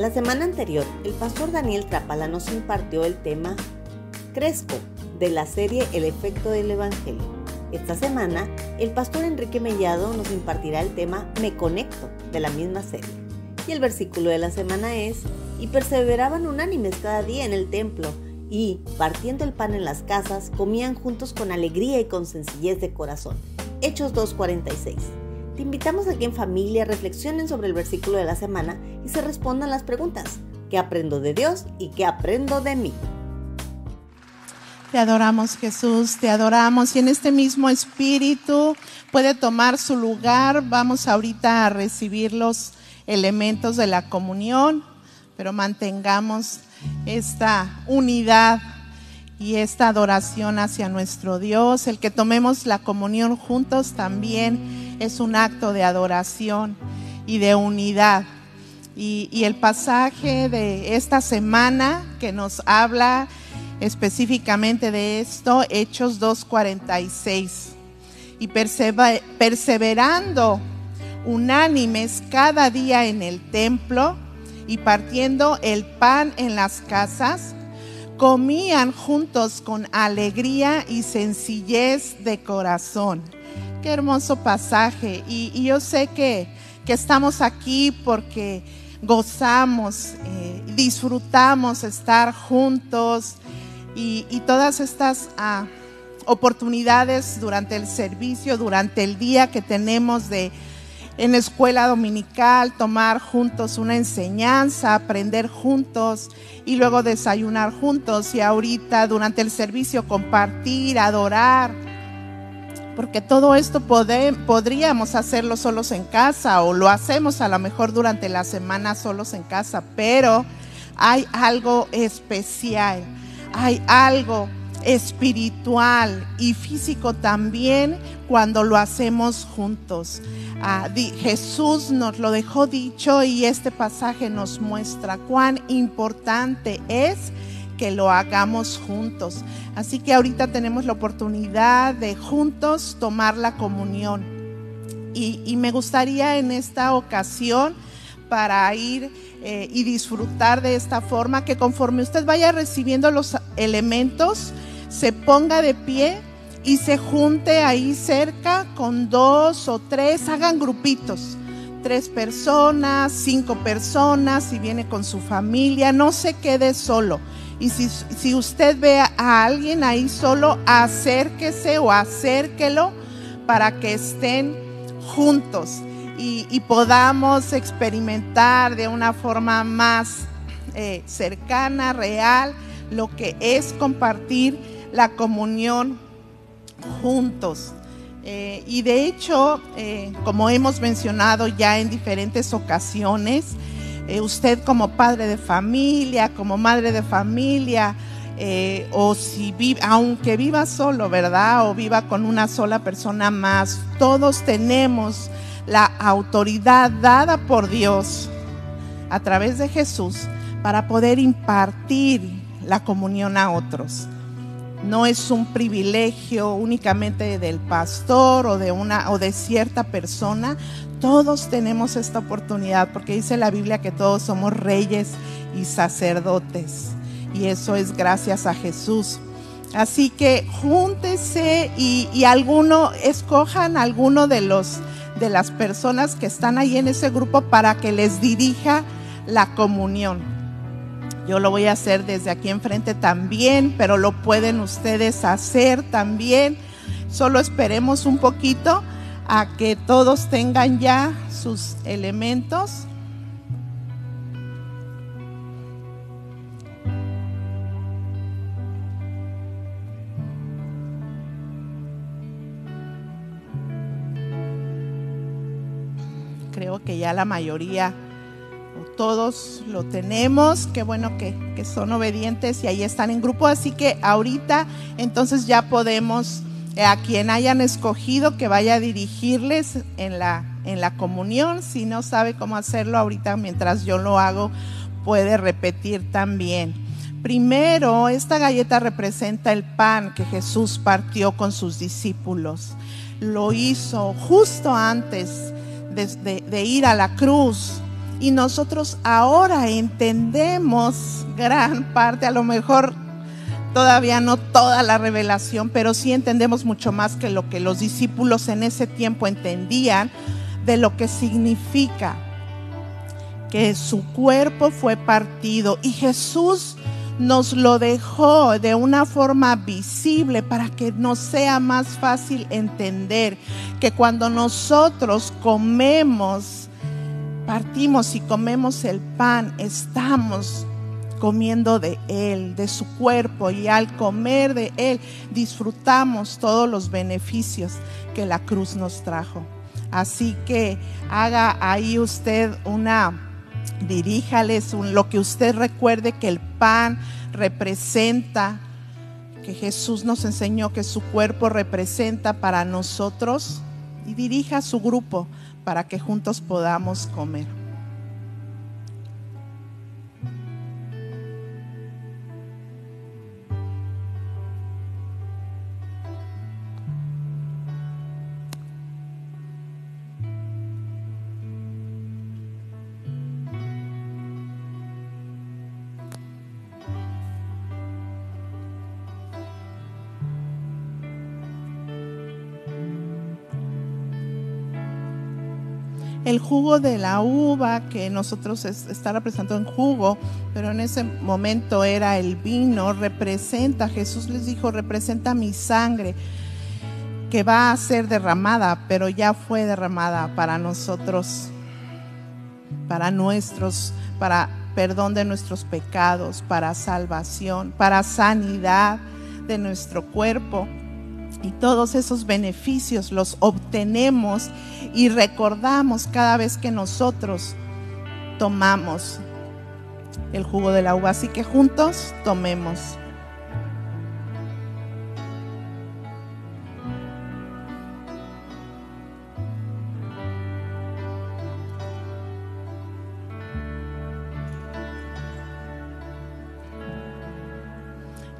La semana anterior, el pastor Daniel Trapala nos impartió el tema Cresco de la serie El efecto del Evangelio. Esta semana, el pastor Enrique Mellado nos impartirá el tema Me conecto de la misma serie. Y el versículo de la semana es, y perseveraban unánimes cada día en el templo, y, partiendo el pan en las casas, comían juntos con alegría y con sencillez de corazón. Hechos 2.46. Te invitamos a que en familia reflexionen sobre el versículo de la semana y se respondan las preguntas. ¿Qué aprendo de Dios y qué aprendo de mí? Te adoramos Jesús, te adoramos y en este mismo espíritu puede tomar su lugar. Vamos ahorita a recibir los elementos de la comunión, pero mantengamos esta unidad y esta adoración hacia nuestro Dios. El que tomemos la comunión juntos también es un acto de adoración y de unidad. Y, el pasaje de esta semana que nos habla específicamente de esto, Hechos 2.46. Y perseverando unánimes cada día en el templo y partiendo el pan en las casas, comían juntos con alegría y sencillez de corazón. Qué hermoso pasaje. Y, yo sé que, que, estamos aquí porque gozamos, eh, disfrutamos estar juntos y, todas estas ah, oportunidades durante el servicio, durante el día que tenemos de en escuela dominical, tomar juntos una enseñanza, aprender juntos y luego desayunar juntos y ahorita durante el servicio compartir, adorar. Porque todo esto podríamos hacerlo solos en casa o lo hacemos a lo mejor durante la semana solos en casa, pero hay algo especial, hay algo espiritual y físico también cuando lo hacemos juntos. Ah, Jesús nos lo dejó dicho y este pasaje nos muestra cuán importante es que lo hagamos juntos. Así que ahorita tenemos la oportunidad de juntos tomar la comunión. Y, me gustaría en esta ocasión para ir eh, y disfrutar de esta forma que conforme usted vaya recibiendo los elementos, se ponga de pie y se junte ahí cerca con dos o tres, hagan grupitos, tres personas, cinco personas, si viene con su familia, no se quede solo. Y si, si usted ve a alguien ahí solo, acérquese o acérquelo para que estén juntos y, podamos experimentar de una forma más eh, cercana, real, lo que es compartir la comunión juntos. Eh, y de hecho, eh, como hemos mencionado ya en diferentes ocasiones, eh, usted como padre de familia, como madre de familia, o si vive, aunque viva solo, ¿verdad? O viva con una sola persona más, todos tenemos la autoridad dada por Dios a través de Jesús para poder impartir la comunión a otros no es un privilegio únicamente del pastor o de una o de cierta persona. Todos tenemos esta oportunidad porque dice la Biblia que todos somos reyes y sacerdotes y eso es gracias a Jesús. Así que júntese y, alguno escojan alguno de los de las personas que están ahí en ese grupo para que les dirija la comunión. Yo lo voy a hacer desde aquí enfrente también, pero lo pueden ustedes hacer también. Solo esperemos un poquito a que todos tengan ya sus elementos. Creo que ya la mayoría todos lo tenemos, qué bueno que, son obedientes y ahí están en grupo, así que ahorita entonces ya podemos, eh, a quien hayan escogido que vaya a dirigirles en la, en la comunión, si no sabe cómo hacerlo ahorita mientras yo lo hago, puede repetir también. Primero, esta galleta representa el pan que Jesús partió con sus discípulos. Lo hizo justo antes de ir a la cruz Y nosotros ahora entendemos gran parte, a lo mejor todavía no toda la revelación, pero sí entendemos mucho más que lo que los discípulos en ese tiempo entendían de lo que significa que su cuerpo fue partido. Y Jesús nos lo dejó de una forma visible para que nos sea más fácil entender que cuando nosotros comemos, partimos y comemos el pan, estamos comiendo de Él, de su cuerpo, y al comer de Él disfrutamos todos los beneficios que la cruz nos trajo. Así que haga ahí usted una, diríjales lo que usted recuerde que el pan representa, que Jesús nos enseñó que su cuerpo representa para nosotros, y dirija a su grupo para que juntos podamos comer. El jugo de la uva que nosotros está representando en jugo, pero en ese momento era el vino, representa, Jesús les dijo, representa mi sangre que va a ser derramada, pero ya fue derramada para nosotros, para nuestros, para perdón de nuestros pecados, para salvación, para sanidad de nuestro cuerpo. Y todos esos beneficios los obtenemos y recordamos cada vez que nosotros tomamos el jugo de la uva. Así que juntos tomemos.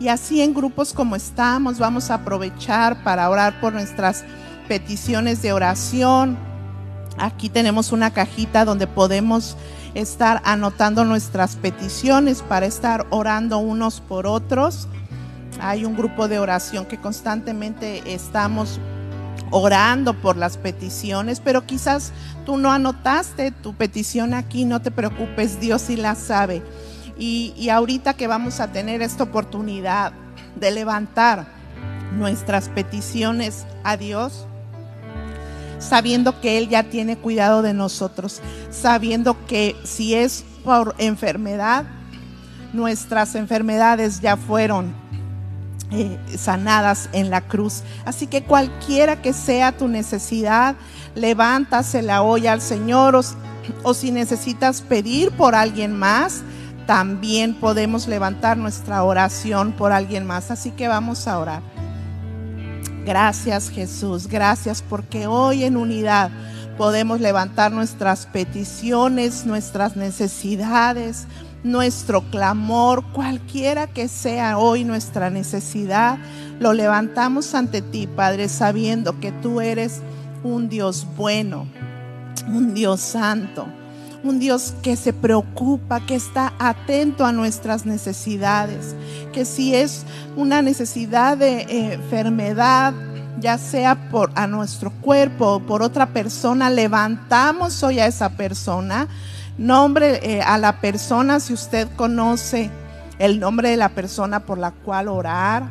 Y así en grupos como estamos, vamos a aprovechar para orar por nuestras peticiones de oración. Aquí tenemos una cajita donde podemos estar anotando nuestras peticiones para estar orando unos por otros. Hay un grupo de oración que constantemente estamos orando por las peticiones, pero quizás tú no anotaste tu petición aquí, no te preocupes, Dios sí la sabe. Y, ahorita que vamos a tener esta oportunidad de levantar nuestras peticiones a Dios, sabiendo que Él ya tiene cuidado de nosotros, sabiendo que si es por enfermedad, nuestras enfermedades ya fueron eh, sanadas en la cruz. Así que cualquiera que sea tu necesidad, levántasela hoy al Señor o si necesitas pedir por alguien más, también podemos levantar nuestra oración por alguien más. Así que vamos a orar. Gracias Jesús, gracias porque hoy en unidad podemos levantar nuestras peticiones, nuestras necesidades, nuestro clamor, cualquiera que sea hoy nuestra necesidad, lo levantamos ante ti, Padre, sabiendo que tú eres un Dios bueno, un Dios santo un Dios que se preocupa, que está atento a nuestras necesidades, que si es una necesidad de eh, enfermedad, ya sea por a nuestro cuerpo o por otra persona, levantamos hoy a esa persona, nombre eh, a la persona, si usted conoce el nombre de la persona por la cual orar,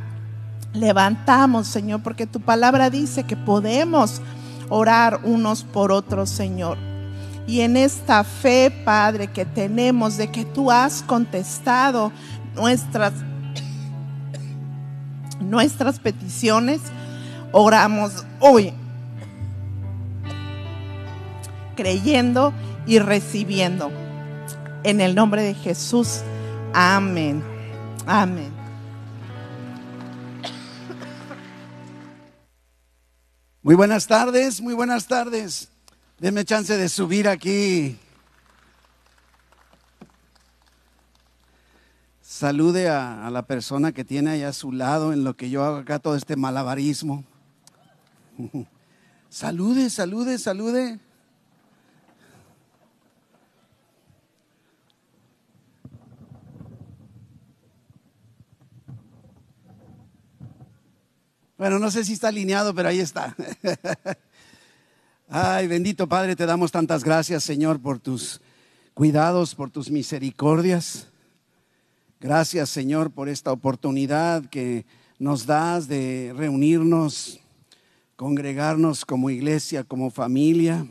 levantamos, Señor, porque tu palabra dice que podemos orar unos por otros, Señor. Y en esta fe, Padre, que tenemos de que tú has contestado nuestras, nuestras peticiones, oramos hoy, creyendo y recibiendo. En el nombre de Jesús. Amén. Amén. Muy buenas tardes, muy buenas tardes. Denme chance de subir aquí. Salude a, a, la persona que tiene ahí a su lado en lo que yo hago acá todo este malabarismo. salude, salude, salude. Bueno, no sé si está alineado, pero ahí está. Ay, bendito Padre, te damos tantas gracias, Señor, por tus cuidados, por tus misericordias. Gracias, Señor, por esta oportunidad que nos das de reunirnos, congregarnos como iglesia, como familia.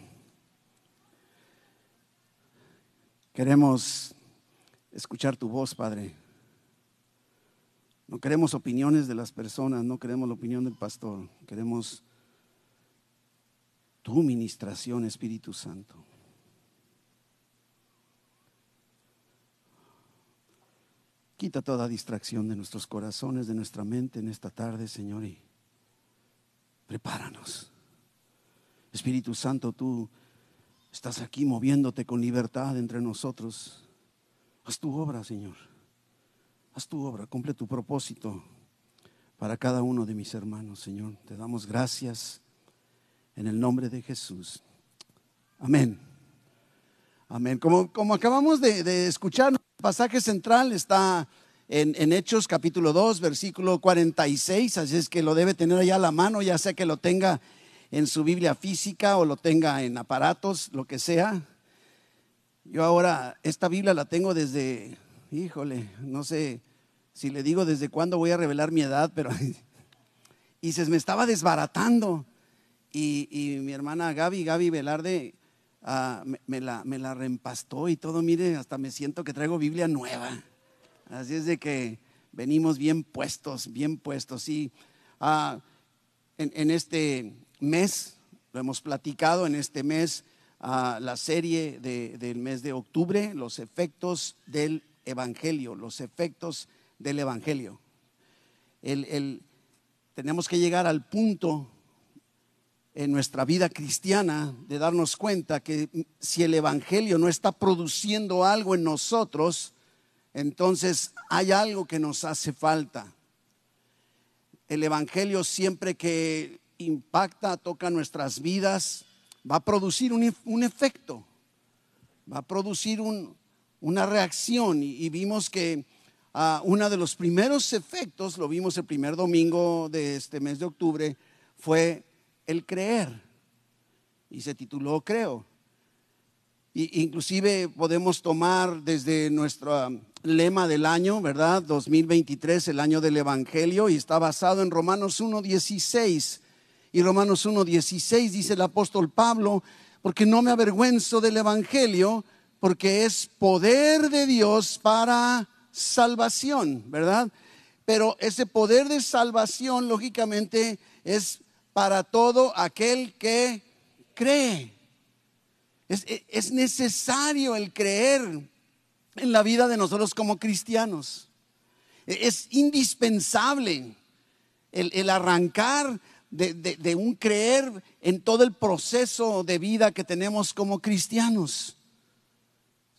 Queremos escuchar tu voz, Padre. No queremos opiniones de las personas, no queremos la opinión del pastor, queremos tu ministración, Espíritu Santo. Quita toda distracción de nuestros corazones, de nuestra mente en esta tarde, Señor, y prepáranos. Espíritu Santo, tú estás aquí moviéndote con libertad entre nosotros. Haz tu obra, Señor. Haz tu obra, cumple tu propósito para cada uno de mis hermanos, Señor. Te damos gracias en el nombre de Jesús. Amén. Amén. Como, como acabamos de, escuchar, el pasaje central está en, en, Hechos capítulo 2, versículo 46, así es que lo debe tener allá a la mano, ya sea que lo tenga en su Biblia física o lo tenga en aparatos, lo que sea. Yo ahora, esta Biblia la tengo desde, híjole, no sé si le digo desde cuándo voy a revelar mi edad, pero... y se me estaba desbaratando. Y, mi hermana Gaby, Gaby Velarde, ah, me, la, me la reempastó y todo, mire, hasta me siento que traigo Biblia nueva. Así es de que venimos bien puestos, bien puestos. Y ah, en, este mes, lo hemos platicado, en este mes, ah, la serie del mes de octubre, los efectos del Evangelio, los efectos del Evangelio. el, tenemos que llegar al punto en nuestra vida cristiana de darnos cuenta que si el Evangelio no está produciendo algo en nosotros, entonces hay algo que nos hace falta. El Evangelio siempre que impacta, toca nuestras vidas, va a producir un, efecto, va a producir una reacción. Y, vimos que uh, uno de los primeros efectos, lo vimos el primer domingo de este mes de octubre, fue el creer. Y se tituló Creo. Y inclusive podemos tomar desde nuestro um, lema del año, ¿verdad? 2023, el año del Evangelio, y está basado en Romanos 1.16. Y Romanos 1.16 dice el apóstol Pablo, porque no me avergüenzo del Evangelio, porque es poder de Dios para salvación, ¿verdad? Pero ese poder de salvación, lógicamente, es para todo aquel que cree. Es, necesario el creer en la vida de nosotros como cristianos. Es indispensable el, arrancar de, un creer en todo el proceso de vida que tenemos como cristianos.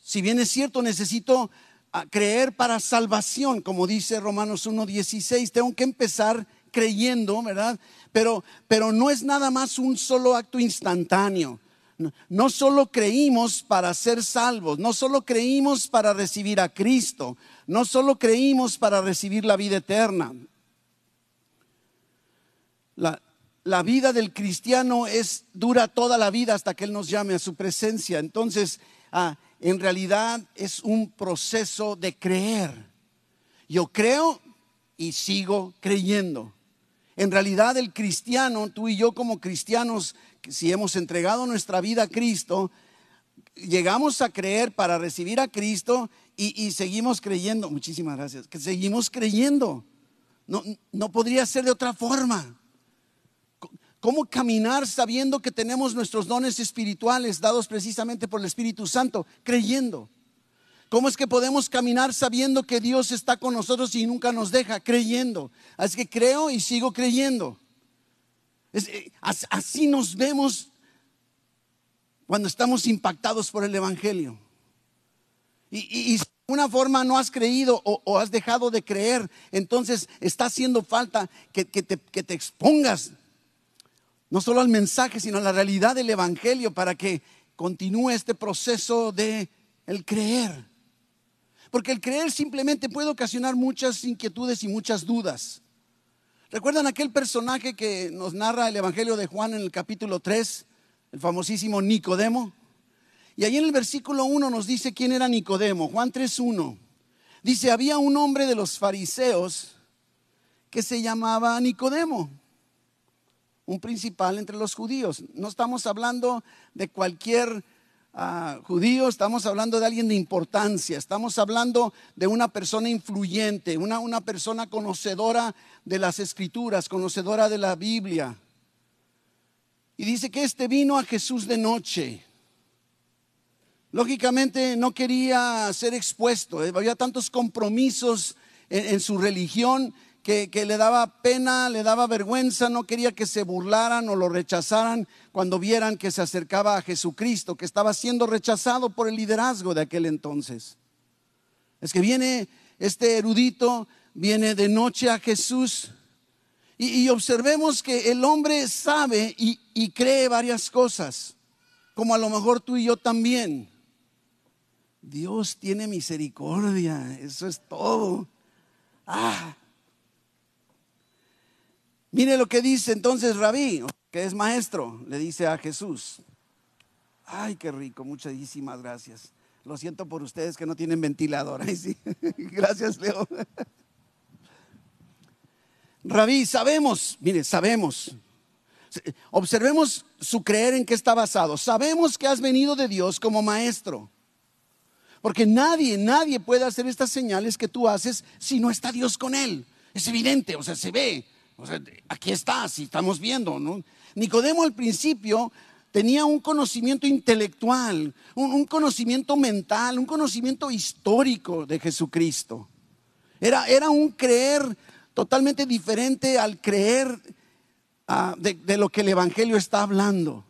Si bien es cierto, necesito ah, creer para salvación, como dice Romanos 1.16, tengo que empezar creyendo, ¿verdad? Pero, pero no es nada más un solo acto instantáneo. No, solo creímos para ser salvos, no solo creímos para recibir a Cristo, no solo creímos para recibir la vida eterna. La, la vida del cristiano es dura toda la vida hasta que Él nos llame a su presencia. Entonces, ah, en realidad es un proceso de creer. Yo creo y sigo creyendo. En realidad el cristiano, tú y yo como cristianos, si hemos entregado nuestra vida a Cristo, llegamos a creer para recibir a Cristo y, seguimos creyendo. Muchísimas gracias. Que seguimos creyendo. No, no podría ser de otra forma. ¿Cómo caminar sabiendo que tenemos nuestros dones espirituales dados precisamente por el Espíritu Santo? Creyendo. ¿Cómo es que podemos caminar sabiendo que Dios está con nosotros y nunca nos deja? Creyendo. Así que creo y sigo creyendo. Eh, así nos vemos cuando estamos impactados por el Evangelio. Y, si de alguna forma no has creído o, has dejado de creer, entonces está haciendo falta que, te, que te expongas no solo al mensaje, sino a la realidad del Evangelio para que continúe este proceso de el creer. Porque el creer simplemente puede ocasionar muchas inquietudes y muchas dudas. ¿Recuerdan aquel personaje que nos narra el Evangelio de Juan en el capítulo 3, el famosísimo Nicodemo? Y ahí en el versículo 1 nos dice quién era Nicodemo, Juan 3.1. Dice, había un hombre de los fariseos que se llamaba Nicodemo, un principal entre los judíos. No estamos hablando de cualquier ah, judío, estamos hablando de alguien de importancia, estamos hablando de una persona influyente, una, una persona conocedora de las escrituras, conocedora de la Biblia. Y dice que este vino a Jesús de noche Lógicamente no quería ser expuesto, eh, había tantos compromisos en, su religión que, le daba pena, le daba vergüenza, no quería que se burlaran o lo rechazaran cuando vieran que se acercaba a Jesucristo, que estaba siendo rechazado por el liderazgo de aquel entonces. Es que viene este erudito, viene de noche a Jesús y, observemos que el hombre sabe y cree varias cosas, como a lo mejor tú y yo también. Dios tiene misericordia, eso es todo. Ah. Mire lo que dice entonces Rabí, que es maestro, le dice a Jesús. Ay, qué rico, muchísimas gracias. Lo siento por ustedes que no tienen ventilador. Ay, sí. Gracias, Leo. Rabí, sabemos, mire, sabemos. Observemos su creer en qué está basado. Sabemos que has venido de Dios como maestro. Porque nadie, nadie puede hacer estas señales que tú haces si no está Dios con él. Es evidente, o sea, se ve. Aquí está, si estamos viendo. ¿no? Nicodemo al principio tenía un conocimiento intelectual, un, conocimiento mental, un conocimiento histórico de Jesucristo. Era, era un creer totalmente diferente al creer ah, de lo que el Evangelio está hablando.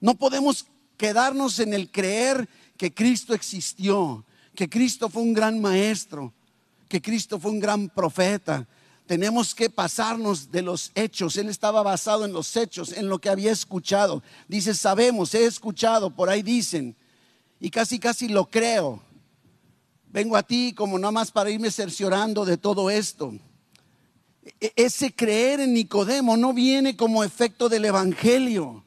No podemos quedarnos en el creer que Cristo existió, que Cristo fue un gran maestro, que Cristo fue un gran profeta. Tenemos que pasarnos de los hechos. Él estaba basado en los hechos, en lo que había escuchado. Dice, sabemos, he escuchado, por ahí dicen. Y casi, casi lo creo. Vengo a ti como nada más para irme cerciorando de todo esto. E-, ese creer en Nicodemo no viene como efecto del Evangelio.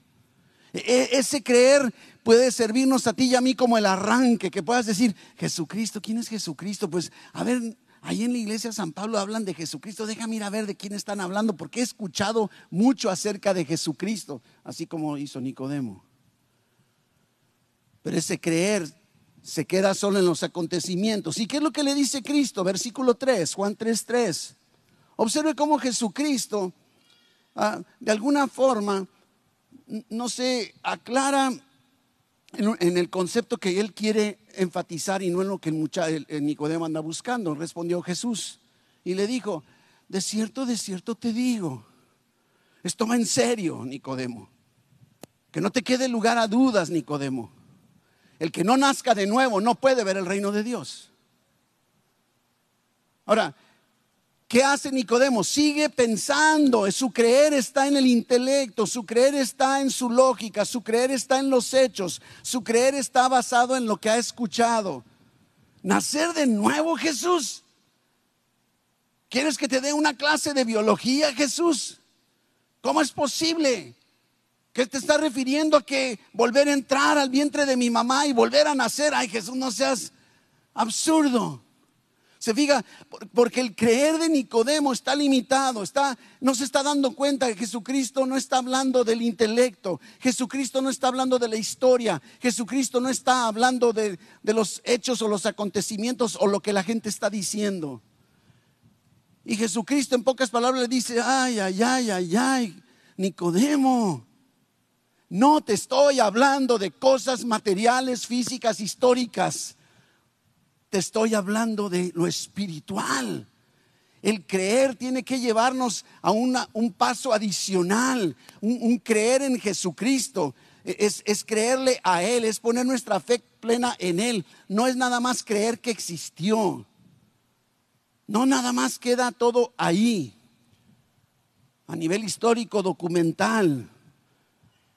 E-, ese creer puede servirnos a ti y a mí como el arranque, que puedas decir, Jesucristo, ¿quién es Jesucristo? Pues a ver, ahí en la iglesia San Pablo hablan de Jesucristo, déjame ir a ver de quién están hablando, porque he escuchado mucho acerca de Jesucristo, así como hizo Nicodemo. Pero ese creer se queda solo en los acontecimientos. ¿Y qué es lo que le dice Cristo? Versículo 3, Juan 3, 3. Observe cómo Jesucristo, ah, de alguna forma, no se aclara en, el concepto que él quiere enfatizar y no en lo que el, el Nicodemo anda buscando. Respondió Jesús y le dijo, de cierto, de cierto te digo, esto va en serio, Nicodemo. Que no te quede lugar a dudas, Nicodemo. El que no nazca de nuevo no puede ver el reino de Dios. Ahora, ¿Qué hace Nicodemo? Sigue pensando, su creer está en el intelecto, su creer está en su lógica, su creer está en los hechos, su creer está basado en lo que ha escuchado. Nacer de nuevo, Jesús. ¿Quieres que te dé una clase de biología, Jesús? ¿Cómo es posible? ¿Qué te está refiriendo a que volver a entrar al vientre de mi mamá y volver a nacer? Ay, Jesús, no seas absurdo. Se fija, porque el creer de Nicodemo está limitado, está, no se está dando cuenta que Jesucristo no está hablando del intelecto, Jesucristo no está hablando de la historia, Jesucristo no está hablando de, de los hechos o los acontecimientos o lo que la gente está diciendo. Y Jesucristo en pocas palabras le dice, ay, ay, ay, ay, ay, Nicodemo, no te estoy hablando de cosas materiales, físicas, históricas estoy hablando de lo espiritual. El creer tiene que llevarnos a un paso adicional, un, creer en Jesucristo. Es, es, creerle a Él, es poner nuestra fe plena en Él. No es nada más creer que existió. No nada más queda todo ahí. A nivel histórico, documental.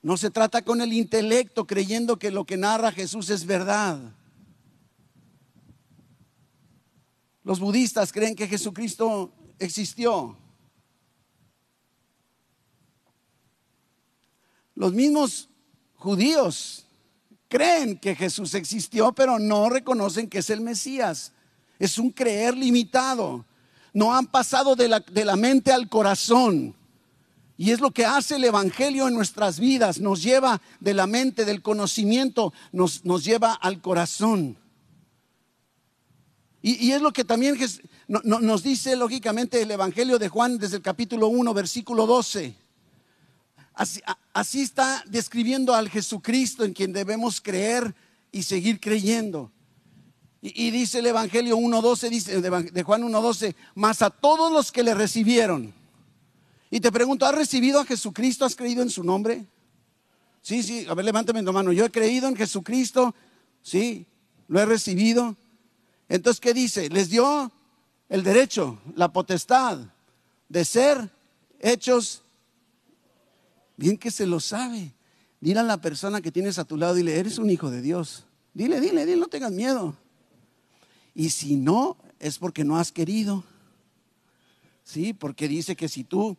No se trata con el intelecto creyendo que lo que narra Jesús es verdad. Los budistas creen que Jesucristo existió. Los mismos judíos creen que Jesús existió, pero no reconocen que es el Mesías. Es un creer limitado. No han pasado de la, de la mente al corazón. Y es lo que hace el Evangelio en nuestras vidas. Nos lleva de la mente, del conocimiento, nos, nos lleva al corazón. Y, es lo que también nos dice lógicamente el Evangelio de Juan desde el capítulo 1, versículo 12. Así, está describiendo al Jesucristo en quien debemos creer y seguir creyendo. Y, dice el Evangelio 1.12, dice de Juan 1.12, más a todos los que le recibieron. Y te pregunto, ¿has recibido a Jesucristo? ¿Has creído en su nombre? Sí, sí, a ver, levántame tu mano. Yo he creído en Jesucristo, sí, lo he recibido. Entonces, ¿qué dice? Les dio el derecho, la potestad de ser hechos. Bien que se lo sabe. Dile a la persona que tienes a tu lado, dile, eres un hijo de Dios. Dile, dile, dile, no tengas miedo. Y si no, es porque no has querido. Sí, porque dice que si tú,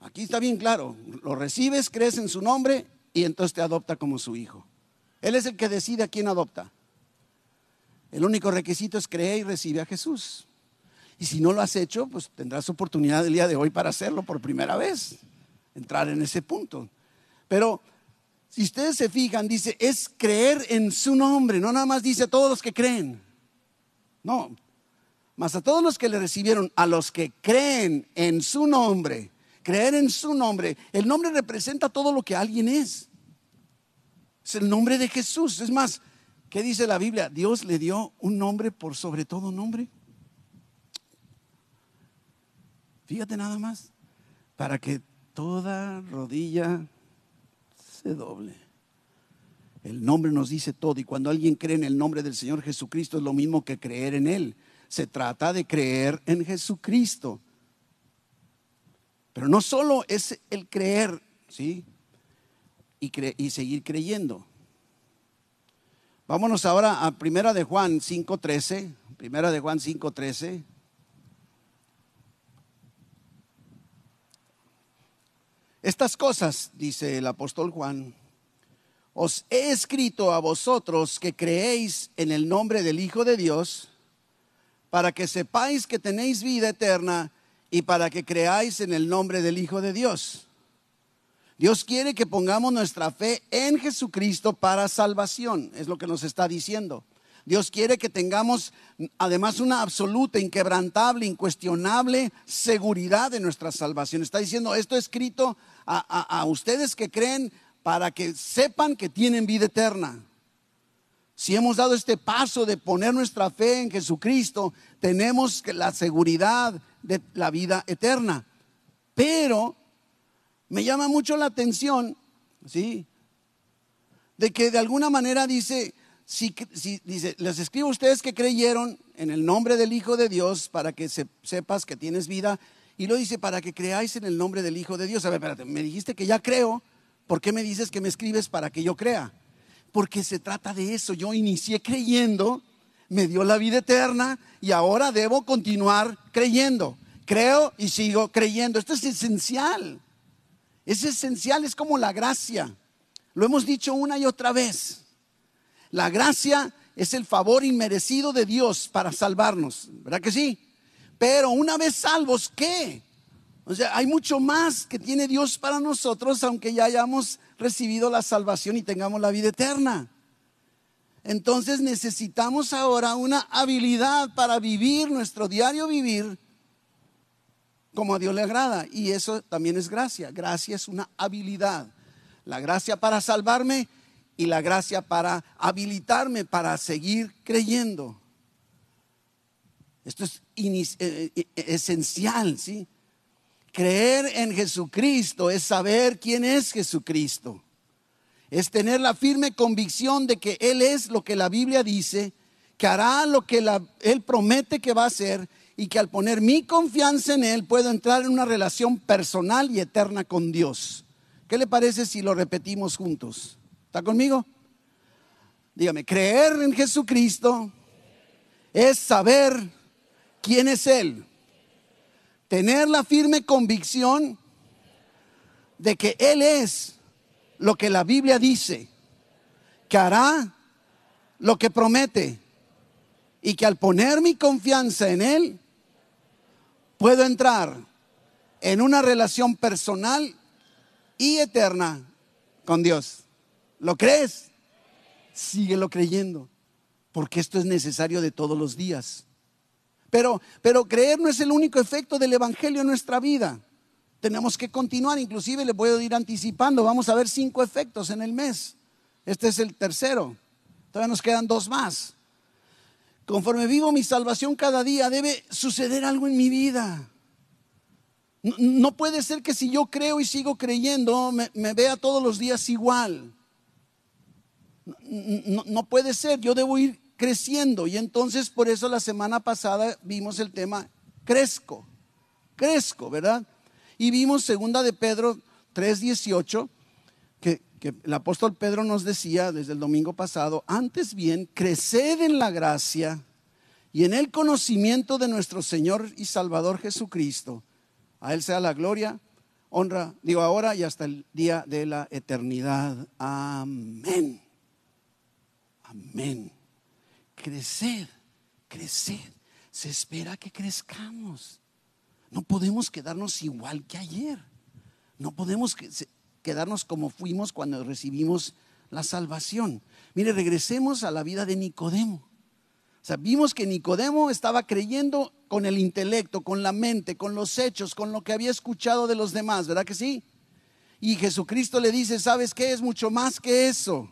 aquí está bien claro, lo recibes, crees en su nombre y entonces te adopta como su hijo. Él es el que decide a quién adopta. El único requisito es creer y recibir a Jesús. Y si no lo has hecho, pues tendrás oportunidad el día de hoy para hacerlo por primera vez, entrar en ese punto. Pero si ustedes se fijan, dice, es creer en su nombre, no nada más dice a todos los que creen. No, más a todos los que le recibieron, a los que creen en su nombre, creer en su nombre. El nombre representa todo lo que alguien es. Es el nombre de Jesús. Es más, ¿Qué dice la Biblia? Dios le dio un nombre por sobre todo nombre. Fíjate nada más, para que toda rodilla se doble. El nombre nos dice todo y cuando alguien cree en el nombre del Señor Jesucristo es lo mismo que creer en Él. Se trata de creer en Jesucristo. Pero no solo es el creer, ¿sí? Y, y seguir creyendo. Vámonos ahora a Primera de Juan 5.13. Primera de Juan 5.13. Estas cosas, dice el apóstol Juan, os he escrito a vosotros que creéis en el nombre del Hijo de Dios, para que sepáis que tenéis vida eterna y para que creáis en el nombre del Hijo de Dios. Dios quiere que pongamos nuestra fe en Jesucristo para salvación, es lo que nos está diciendo. Dios quiere que tengamos además una absoluta, inquebrantable, incuestionable seguridad de nuestra salvación. Está diciendo esto escrito a, ustedes que creen para que sepan que tienen vida eterna. Si hemos dado este paso de poner nuestra fe en Jesucristo, tenemos la seguridad de la vida eterna. Pero me llama mucho la atención, ¿sí? De que de alguna manera dice, si, dice, les escribo a ustedes que creyeron en el nombre del Hijo de Dios para que sepas que tienes vida. Y lo dice para que creáis en el nombre del Hijo de Dios. A ver, espérate, me dijiste que ya creo. ¿Por qué me dices que me escribes para que yo crea? Porque se trata de eso. Yo inicié creyendo, me dio la vida eterna y ahora debo continuar creyendo. Creo y sigo creyendo. Esto es esencial. Es esencial, es como la gracia. Lo hemos dicho una y otra vez. La gracia es el favor inmerecido de Dios para salvarnos, ¿verdad que sí? Pero una vez salvos, ¿qué? O sea, hay mucho más que tiene Dios para nosotros, aunque ya hayamos recibido la salvación y tengamos la vida eterna. Entonces necesitamos ahora una habilidad para vivir nuestro diario vivir como a Dios le agrada. Y eso también es gracia. Gracia es una habilidad. La gracia para salvarme y la gracia para habilitarme para seguir creyendo. Esto es eh, eh, esencial, ¿sí? Creer en Jesucristo es saber quién es Jesucristo. Es tener la firme convicción de que Él es lo que la Biblia dice, que hará lo que Él promete que va a hacer y que al poner mi confianza en Él puedo entrar en una relación personal y eterna con Dios. ¿Qué le parece si lo repetimos juntos? ¿Está conmigo? Dígame, creer en Jesucristo es saber quién es Él. Tener la firme convicción de que Él es lo que la Biblia dice, que hará lo que promete y que al poner mi confianza en Él, puedo entrar en una relación personal y eterna con Dios. ¿Lo crees? Síguelo creyendo, porque esto es necesario de todos los días. Pero, pero creer no es el único efecto del Evangelio en nuestra vida. Tenemos que continuar, inclusive le puedo ir anticipando, vamos a ver cinco efectos en el mes. Este es el tercero, todavía nos quedan dos más. Conforme vivo mi salvación cada día, debe suceder algo en mi vida. No, puede ser que si yo creo y sigo creyendo, me, vea todos los días igual. no puede ser, yo debo ir creciendo. Y entonces por eso la semana pasada vimos el tema crezco, crezco, ¿verdad? Y vimos segunda de Pedro 3:18, que, el apóstol Pedro nos decía desde el domingo pasado, antes bien, creced en la gracia y en el conocimiento de nuestro Señor y Salvador Jesucristo. A Él sea la gloria, honra, digo ahora y hasta el día de la eternidad. Amén. Amén crecer, crecer. Se espera que crezcamos. No podemos quedarnos igual que ayer. No podemos quedarnos como fuimos cuando recibimos la salvación. Mire, regresemos a la vida de Nicodemo. O sea, vimos que Nicodemo estaba creyendo con el intelecto, con la mente, con los hechos, con lo que había escuchado de los demás, ¿verdad que sí? Y Jesucristo le dice, ¿sabes qué? Es mucho más que eso.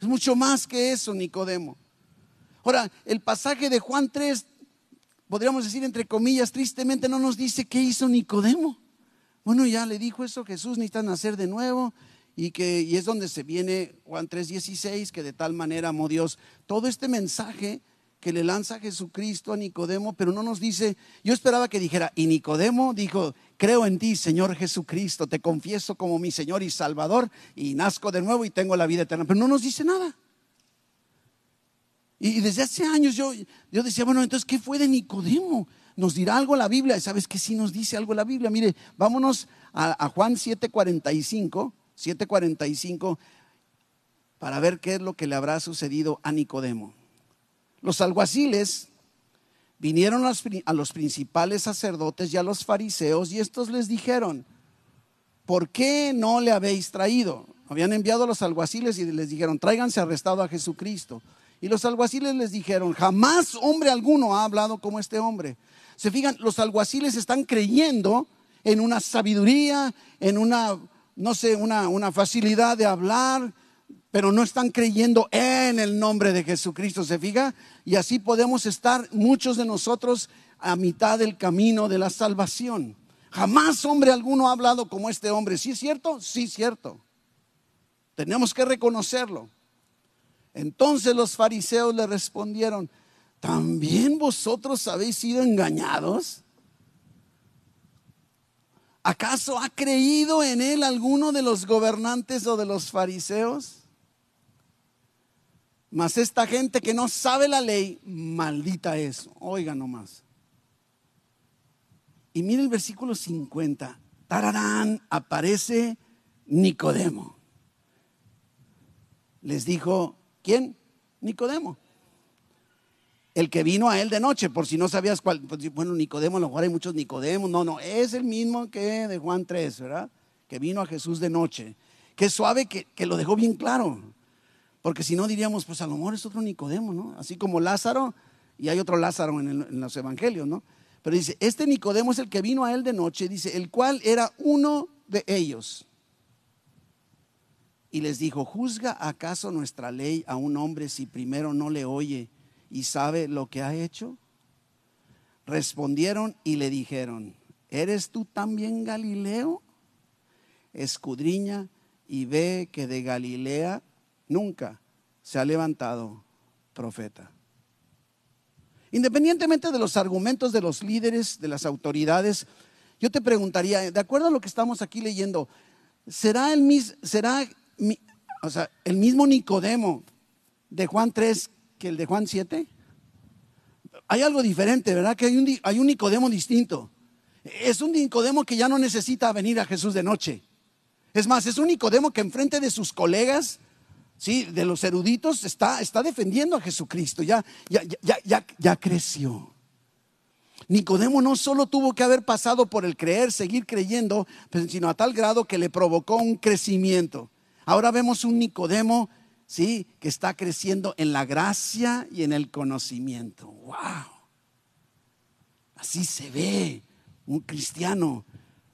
Es mucho más que eso, Nicodemo. Ahora, el pasaje de Juan 3, podríamos decir entre comillas, tristemente no nos dice qué hizo Nicodemo. Bueno, ya le dijo eso, Jesús necesita nacer de nuevo y que y es donde se viene Juan 3:16, que de tal manera amó Dios. Todo este mensaje que le lanza Jesucristo a Nicodemo, pero no nos dice, yo esperaba que dijera, y Nicodemo dijo, creo en ti, Señor Jesucristo, te confieso como mi Señor y Salvador, y nazco de nuevo y tengo la vida eterna, pero no nos dice nada. Y desde hace años yo, yo decía, bueno, entonces, ¿qué fue de Nicodemo? ¿Nos dirá algo la Biblia? ¿Sabes que sí nos dice algo la Biblia? Mire, vámonos a, Juan 7:45, 7:45, para ver qué es lo que le habrá sucedido a Nicodemo. Los alguaciles vinieron a los principales sacerdotes y a los fariseos y estos les dijeron, ¿por qué no le habéis traído? Habían enviado a los alguaciles y les dijeron, tráiganse arrestado a Jesucristo. Y los alguaciles les dijeron, jamás hombre alguno ha hablado como este hombre. Se fijan, los alguaciles están creyendo en una sabiduría, en una, no sé, una, facilidad de hablar, pero no están creyendo en el nombre de Jesucristo, ¿se fija? Y así podemos estar muchos de nosotros a mitad del camino de la salvación. Jamás hombre alguno ha hablado como este hombre. ¿Sí es cierto? Sí es cierto. Tenemos que reconocerlo. Entonces los fariseos le respondieron, ¿también vosotros habéis sido engañados? ¿Acaso ha creído en él alguno de los gobernantes o de los fariseos? Mas esta gente que no sabe la ley, maldita es. Oiga nomás. Y mire el versículo 50. Tararán, aparece Nicodemo. Les dijo, ¿Quién? Nicodemo. El que vino a él de noche, por si no sabías cuál. Pues, bueno, Nicodemo, a lo mejor hay muchos Nicodemos. No, no, es el mismo que de Juan 3, ¿verdad? Que vino a Jesús de noche. Qué suave que, lo dejó bien claro. Porque si no diríamos, pues a lo mejor es otro Nicodemo, ¿no? Así como Lázaro, y hay otro Lázaro en, en los evangelios, ¿no? Pero dice, este Nicodemo es el que vino a él de noche, dice, el cual era uno de ellos y les dijo, ¿juzga acaso nuestra ley a un hombre si primero no le oye y sabe lo que ha hecho? Respondieron y le dijeron, ¿eres tú también Galileo? Escudriña y ve que de Galilea nunca se ha levantado profeta. Independientemente de los argumentos de los líderes, de las autoridades, yo te preguntaría, de acuerdo a lo que estamos aquí leyendo, ¿será, el mis, será o sea, el mismo Nicodemo de Juan 3 que el de Juan 7? Hay algo diferente, ¿verdad? Que hay un, hay un Nicodemo distinto. Es un Nicodemo que ya no necesita venir a Jesús de noche. Es más, es un Nicodemo que enfrente de sus colegas, sí, de los eruditos, está, está defendiendo a Jesucristo. Ya, ya, ya, ya, creció. Nicodemo no solo tuvo que haber pasado por el creer, seguir creyendo, pues, sino a tal grado que le provocó un crecimiento. Ahora vemos un Nicodemo, sí, que está creciendo en la gracia y en el conocimiento. ¡Wow! Así se ve un cristiano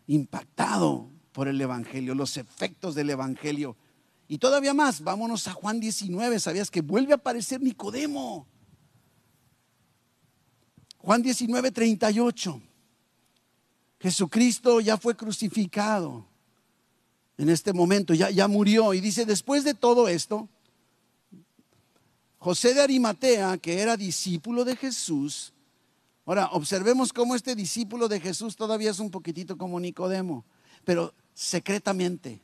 impactado por el Evangelio, los efectos del Evangelio. Y todavía más, vámonos a Juan 19, ¿sabías que vuelve a aparecer Nicodemo? Juan 19, 38. Jesucristo ya fue crucificado en este momento, ya, ya murió. Y dice, después de todo esto, José de Arimatea, que era discípulo de Jesús, ahora observemos cómo este discípulo de Jesús todavía es un poquitito como Nicodemo, pero secretamente.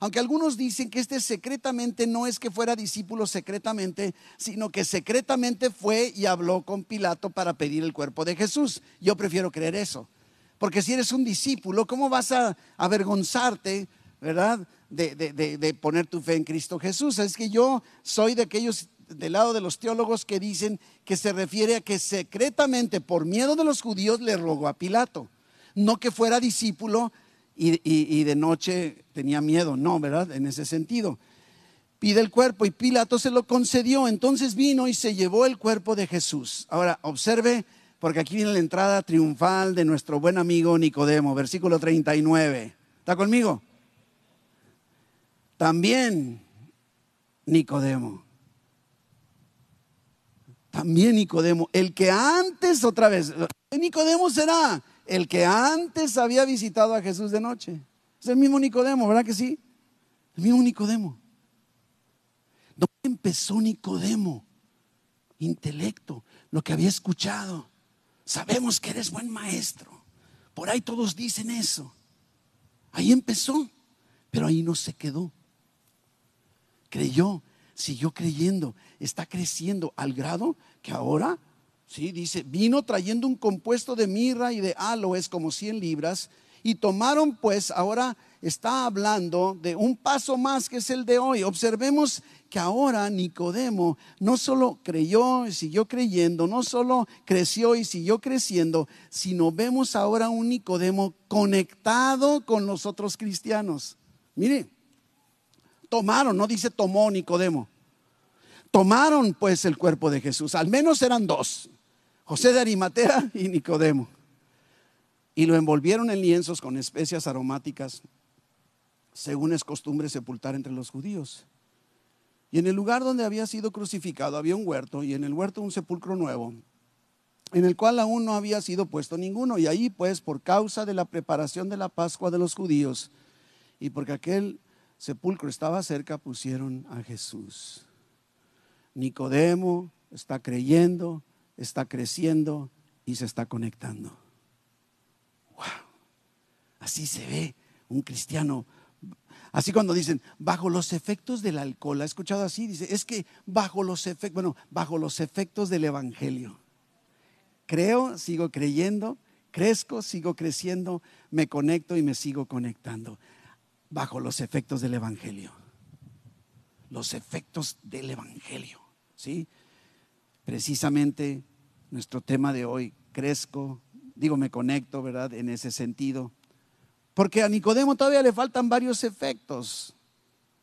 Aunque algunos dicen que este secretamente no es que fuera discípulo secretamente, sino que secretamente fue y habló con Pilato para pedir el cuerpo de Jesús. Yo prefiero creer eso. Porque si eres un discípulo, ¿cómo vas a avergonzarte, verdad, de, de poner tu fe en Cristo Jesús? Es que yo soy de aquellos del lado de los teólogos que dicen que se refiere a que secretamente, por miedo de los judíos, le rogó a Pilato. No que fuera discípulo y, de noche tenía miedo, no, ¿verdad? En ese sentido. Pide el cuerpo y Pilato se lo concedió, entonces vino y se llevó el cuerpo de Jesús. Ahora, observe, porque aquí viene la entrada triunfal de nuestro buen amigo Nicodemo, versículo 39. ¿Está conmigo? También Nicodemo. También Nicodemo, el que antes otra vez, Nicodemo será el que antes había visitado a Jesús de noche. Es el mismo Nicodemo, ¿verdad que sí? El mismo Nicodemo. ¿Dónde empezó Nicodemo? Intelecto, lo que había escuchado. Sabemos que eres buen maestro. Por ahí todos dicen eso. Ahí empezó, pero ahí no se quedó. Creyó, siguió creyendo, está creciendo al grado que ahora Sí, dice, vino trayendo un compuesto de mirra y de aloes como 100 libras y tomaron pues, ahora está hablando de un paso más que es el de hoy. Observemos que ahora Nicodemo no solo creyó y siguió creyendo, no solo creció y siguió creciendo, sino vemos ahora un Nicodemo conectado con los otros cristianos. Mire, tomaron, no dice tomó Nicodemo. Tomaron pues el cuerpo de Jesús, al menos eran dos. José de Arimatea y Nicodemo. Y lo envolvieron en lienzos con especias aromáticas, según es costumbre sepultar entre los judíos. Y en el lugar donde había sido crucificado había un huerto, y en el huerto un sepulcro nuevo, en el cual aún no había sido puesto ninguno. Y ahí, pues, por causa de la preparación de la Pascua de los judíos, y porque aquel sepulcro estaba cerca, pusieron a Jesús. Nicodemo está creyendo, está creciendo y se está conectando. Wow. Así se ve un cristiano. Así cuando dicen, bajo los efectos del alcohol, ¿ha escuchado así? Dice, es que bajo los efectos, bueno, bajo los efectos del Evangelio. Creo, sigo creyendo, crezco, sigo creciendo, me conecto y me sigo conectando. Bajo los efectos del Evangelio. Los efectos del Evangelio. ¿Sí? precisamente nuestro tema de hoy, crezco, digo, me conecto, ¿verdad? En ese sentido. Porque a Nicodemo todavía le faltan varios efectos.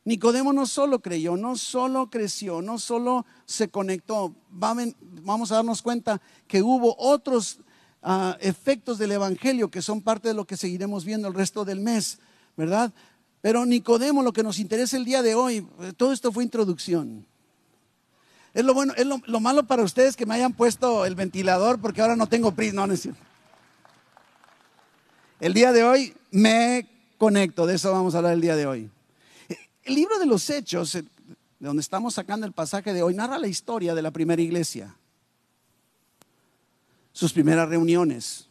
Nicodemo no solo creyó, no solo creció, no solo se conectó. Vamos a darnos cuenta que hubo otros ah, efectos del Evangelio que son parte de lo que seguiremos viendo el resto del mes, ¿verdad? Pero Nicodemo, lo que nos interesa el día de hoy, todo esto fue introducción. Es lo bueno, es lo, malo para ustedes que me hayan puesto el ventilador porque ahora no tengo prisa. No, no El día de hoy me conecto, de eso vamos a hablar el día de hoy. El libro de los Hechos, eh, de donde estamos sacando el pasaje de hoy, narra la historia de la primera iglesia, sus primeras reuniones.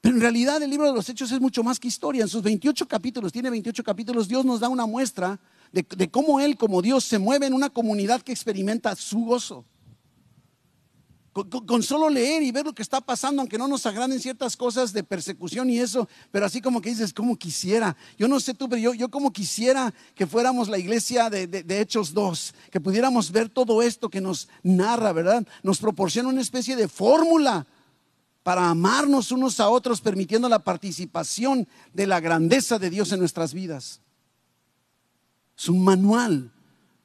Pero en realidad el libro de los Hechos es mucho más que historia. En sus 28 capítulos, tiene 28 capítulos, Dios nos da una muestra de, cómo Él como Dios se mueve en una comunidad que experimenta su gozo. Con, solo leer y ver lo que está pasando, aunque no nos agraden ciertas cosas de persecución y eso, pero así como que dices, como quisiera, yo no sé tú, pero yo, yo como quisiera que fuéramos la iglesia de, de, Hechos 2, que pudiéramos ver todo esto que nos narra, ¿verdad? Nos proporciona una especie de fórmula para amarnos unos a otros, permitiendo la participación de la grandeza de Dios en nuestras vidas. Es un manual,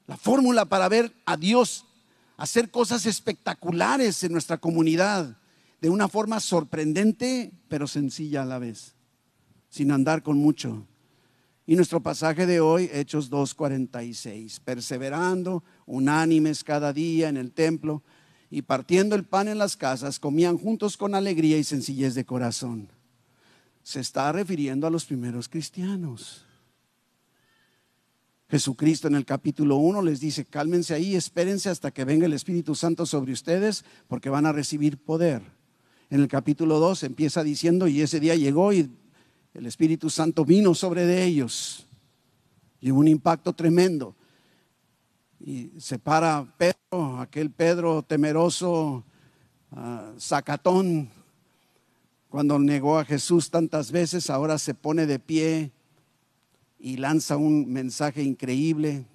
la fórmula para ver a Dios hacer cosas espectaculares en nuestra comunidad de una forma sorprendente, pero sencilla a la vez, sin andar con mucho. Y nuestro pasaje de hoy, Hechos 2.46, perseverando, unánimes cada día en el templo y partiendo el pan en las casas, comían juntos con alegría y sencillez de corazón. Se está refiriendo a los primeros cristianos. Jesucristo en el capítulo 1 les dice, cálmense ahí, espérense hasta que venga el Espíritu Santo sobre ustedes, porque van a recibir poder. En el capítulo 2 empieza diciendo, y ese día llegó y el Espíritu Santo vino sobre de ellos. Y hubo un impacto tremendo. Y se para Pedro, aquel Pedro temeroso, uh, sacatón, cuando negó a Jesús tantas veces, ahora se pone de pie y lanza un mensaje increíble.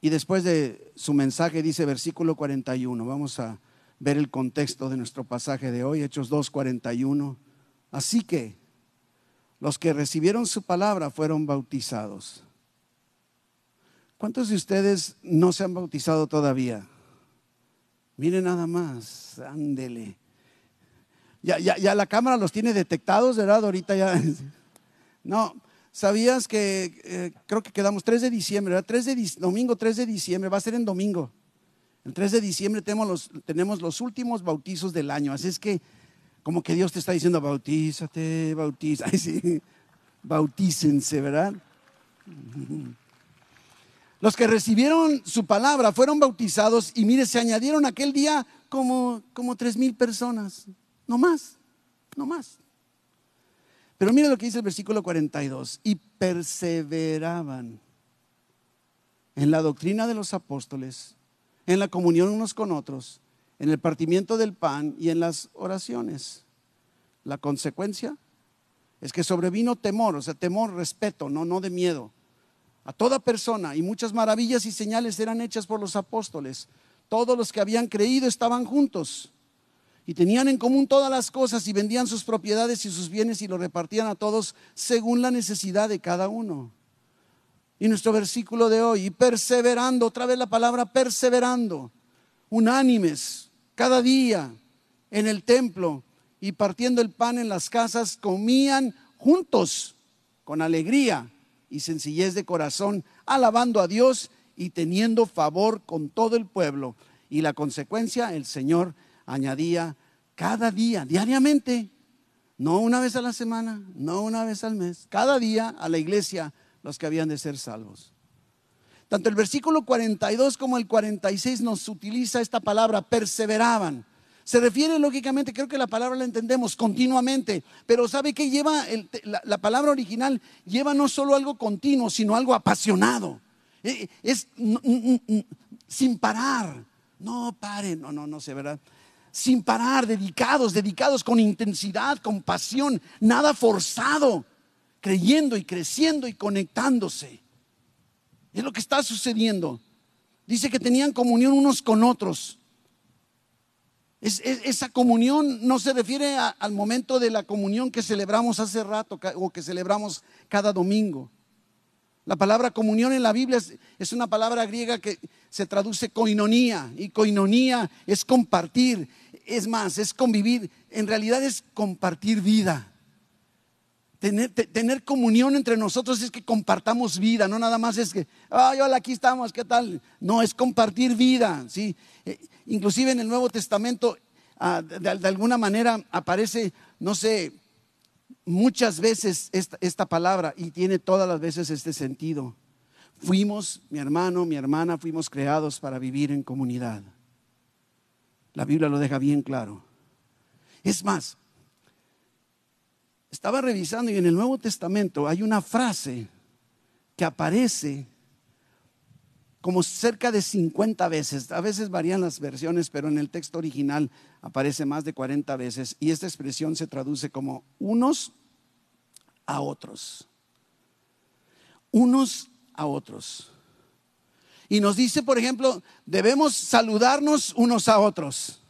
Y después de su mensaje dice versículo 41, vamos a ver el contexto de nuestro pasaje de hoy, Hechos 2, 41. Así que los que recibieron su palabra fueron bautizados. ¿Cuántos de ustedes no se han bautizado todavía? Miren nada más, ándele. Ya, ya, ya la cámara los tiene detectados, ¿verdad? Ahorita ya. No, ¿Sabías que eh, creo que quedamos 3 de diciembre, ¿verdad? 3 de, domingo 3 de diciembre, va a ser en domingo. El 3 de diciembre tenemos los, últimos bautizos del año. Así es que, como que Dios te está diciendo, bautízate, bautiza. sí, bautícense, ¿verdad? Los que recibieron su palabra fueron bautizados y mire, se añadieron aquel día como, como tres mil personas. No más, no más. Pero mira lo que dice el versículo 42. Y perseveraban en la doctrina de los apóstoles, en la comunión unos con otros, en el partimiento del pan y en las oraciones. La consecuencia es que sobrevino temor, o sea, temor, respeto, no, no de miedo, a toda persona y muchas maravillas y señales eran hechas por los apóstoles. Todos los que habían creído estaban juntos y tenían en común todas las cosas y vendían sus propiedades y sus bienes y lo repartían a todos según la necesidad de cada uno. Y nuestro versículo de hoy, y perseverando, otra vez la palabra perseverando, unánimes, cada día en el templo y partiendo el pan en las casas, comían juntos con alegría y sencillez de corazón, alabando a Dios y teniendo favor con todo el pueblo. Y la consecuencia, el Señor añadía cada día, diariamente, no una vez a la semana, no una vez al mes, cada día a la iglesia los que habían de ser salvos. Tanto el versículo 42 como el 46 nos utiliza esta palabra, perseveraban. Se refiere lógicamente, creo que la palabra la entendemos continuamente, pero ¿sabe qué lleva? la, la, palabra original lleva no solo algo continuo, sino algo apasionado. E, es sin parar. No pare, no, no, no sé, ¿verdad? Sin parar, dedicados, dedicados con intensidad, con pasión, nada forzado, creyendo y creciendo y conectándose. Es lo que está sucediendo. Dice que tenían comunión unos con otros. esa comunión no se refiere al momento de la comunión que celebramos hace rato o que celebramos cada domingo. La palabra comunión en la Biblia es, es, una palabra griega que se traduce coinonía y coinonía es compartir, es más, es convivir, en realidad es compartir vida. Tener, comunión entre nosotros es que compartamos vida, no nada más es que, ay, hola, aquí estamos, ¿qué tal? No, es compartir vida, ¿sí? Eh, inclusive en el Nuevo Testamento, ah, de, alguna manera aparece, no sé, muchas veces esta, esta palabra y tiene todas las veces este sentido. Fuimos, mi hermano, mi hermana, fuimos creados para vivir en comunidad. La Biblia lo deja bien claro. Es más, estaba revisando y en el Nuevo Testamento hay una frase que aparece como cerca de 50 veces. A veces varían las versiones, pero en el texto original aparece más de 40 veces. Y esta expresión se traduce como unos a otros. Unos a otros. Y nos dice, por ejemplo, debemos saludarnos unos a otros.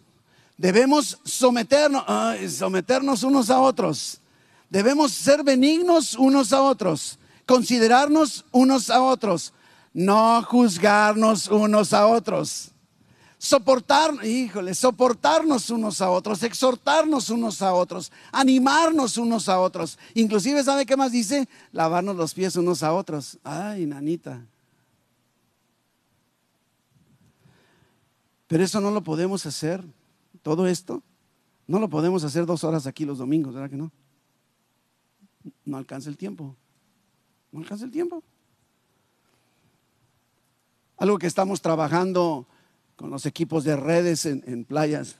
Debemos someternos, someternos unos a otros. Debemos ser benignos unos a otros. Considerarnos unos a otros. No juzgarnos unos a otros. Soportar, híjole, soportarnos unos a otros, exhortarnos unos a otros, animarnos unos a otros. Inclusive, ¿sabe qué más dice? Lavarnos los pies unos a otros. Ay, nanita. Pero eso no lo podemos hacer, todo esto, no lo podemos hacer dos horas aquí los domingos, ¿verdad que no? No alcanza el tiempo, no alcanza el tiempo. Algo que estamos trabajando con los equipos de redes en, playas,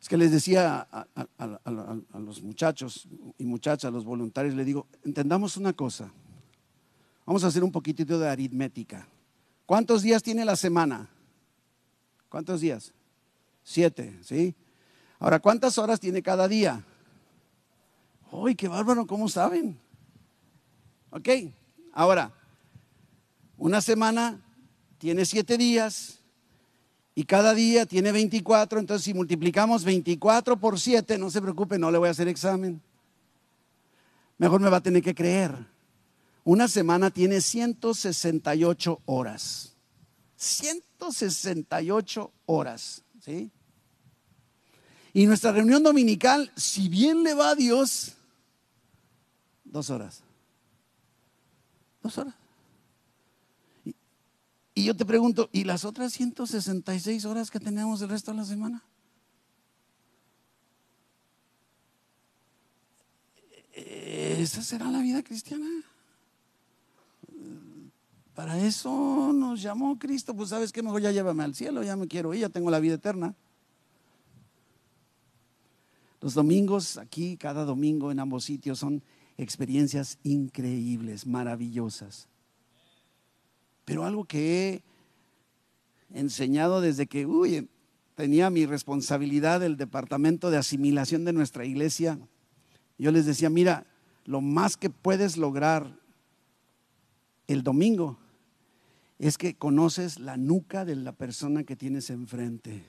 es que les decía a, a, los muchachos y muchachas, a los voluntarios, les digo, entendamos una cosa, vamos a hacer un poquitito de aritmética. ¿Cuántos días tiene la semana? ¿Cuántos días? Siete, ¿sí? Ahora, ¿cuántas horas tiene cada día? ¡Uy, qué bárbaro! ¿Cómo saben? Ok, ahora, una semana tiene siete días y cada día tiene 24, entonces si multiplicamos 24 por 7, no se preocupe, no le voy a hacer examen. Mejor me va a tener que creer. Una semana tiene 168 horas. 168 horas. ¿sí? Y nuestra reunión dominical, si bien le va a Dios, dos horas. Dos horas. Y, y yo te pregunto, ¿y las otras 166 horas que tenemos el resto de la semana? ¿Esa será la vida cristiana? Para eso nos llamó Cristo. Pues sabes que mejor ya llévame al cielo, ya me quiero ir, ya tengo la vida eterna. Los domingos aquí, cada domingo en ambos sitios son experiencias increíbles, maravillosas. Pero algo que he enseñado desde que uy, tenía mi responsabilidad del departamento de asimilación de nuestra iglesia, yo les decía, mira, lo más que puedes lograr el domingo es que conoces la nuca de la persona que tienes enfrente.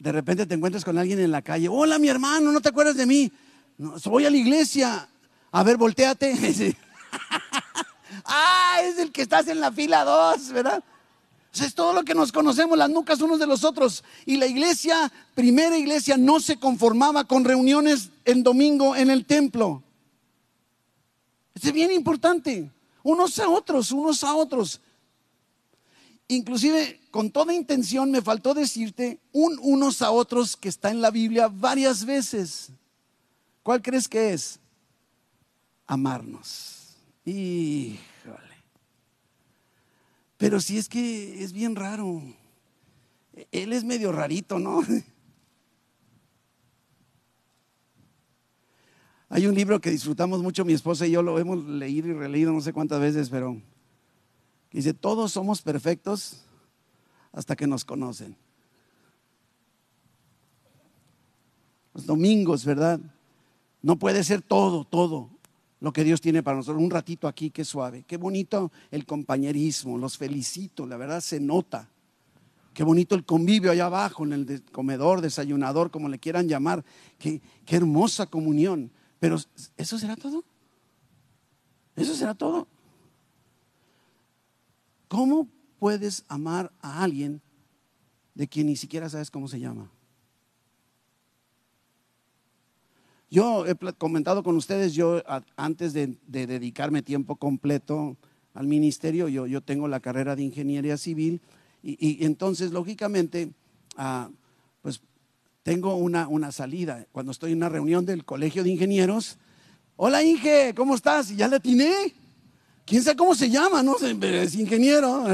De repente te encuentras con alguien en la calle. Hola, mi hermano, ¿no te acuerdas de mí? No, voy a la iglesia. A ver, volteate. ah, es el que estás en la fila 2, ¿verdad? es todo lo que nos conocemos, las nucas unos de los otros. Y la iglesia, primera iglesia, no se conformaba con reuniones en domingo en el templo. Es bien importante. Unos a otros, unos a otros. Inclusive, con toda intención, me faltó decirte un unos a otros que está en la Biblia varias veces. ¿Cuál crees que es? Amarnos. Híjole. Pero si es que es bien raro. Él es medio rarito, ¿no? Hay un libro que disfrutamos mucho mi esposa y yo lo hemos leído y releído no sé cuántas veces, pero dice, todos somos perfectos hasta que nos conocen. Los domingos, ¿verdad? No puede ser todo, todo lo que Dios tiene para nosotros. Un ratito aquí, qué suave, qué bonito el compañerismo, los felicito, la verdad se nota. Qué bonito el convivio allá abajo, en el comedor, desayunador, como le quieran llamar. Qué, qué hermosa comunión. Pero ¿eso será todo? ¿Eso será todo? ¿Cómo puedes amar a alguien de quien ni siquiera sabes cómo se llama? Yo he comentado con ustedes, yo antes de, dedicarme tiempo completo al ministerio, yo, yo, tengo la carrera de ingeniería civil y, entonces, lógicamente, ah, tengo una, una salida. Cuando estoy en una reunión del colegio de ingenieros, hola Inge, ¿cómo estás? Ya le atiné. ¿Quién sabe cómo se llama? No sé, es ingeniero.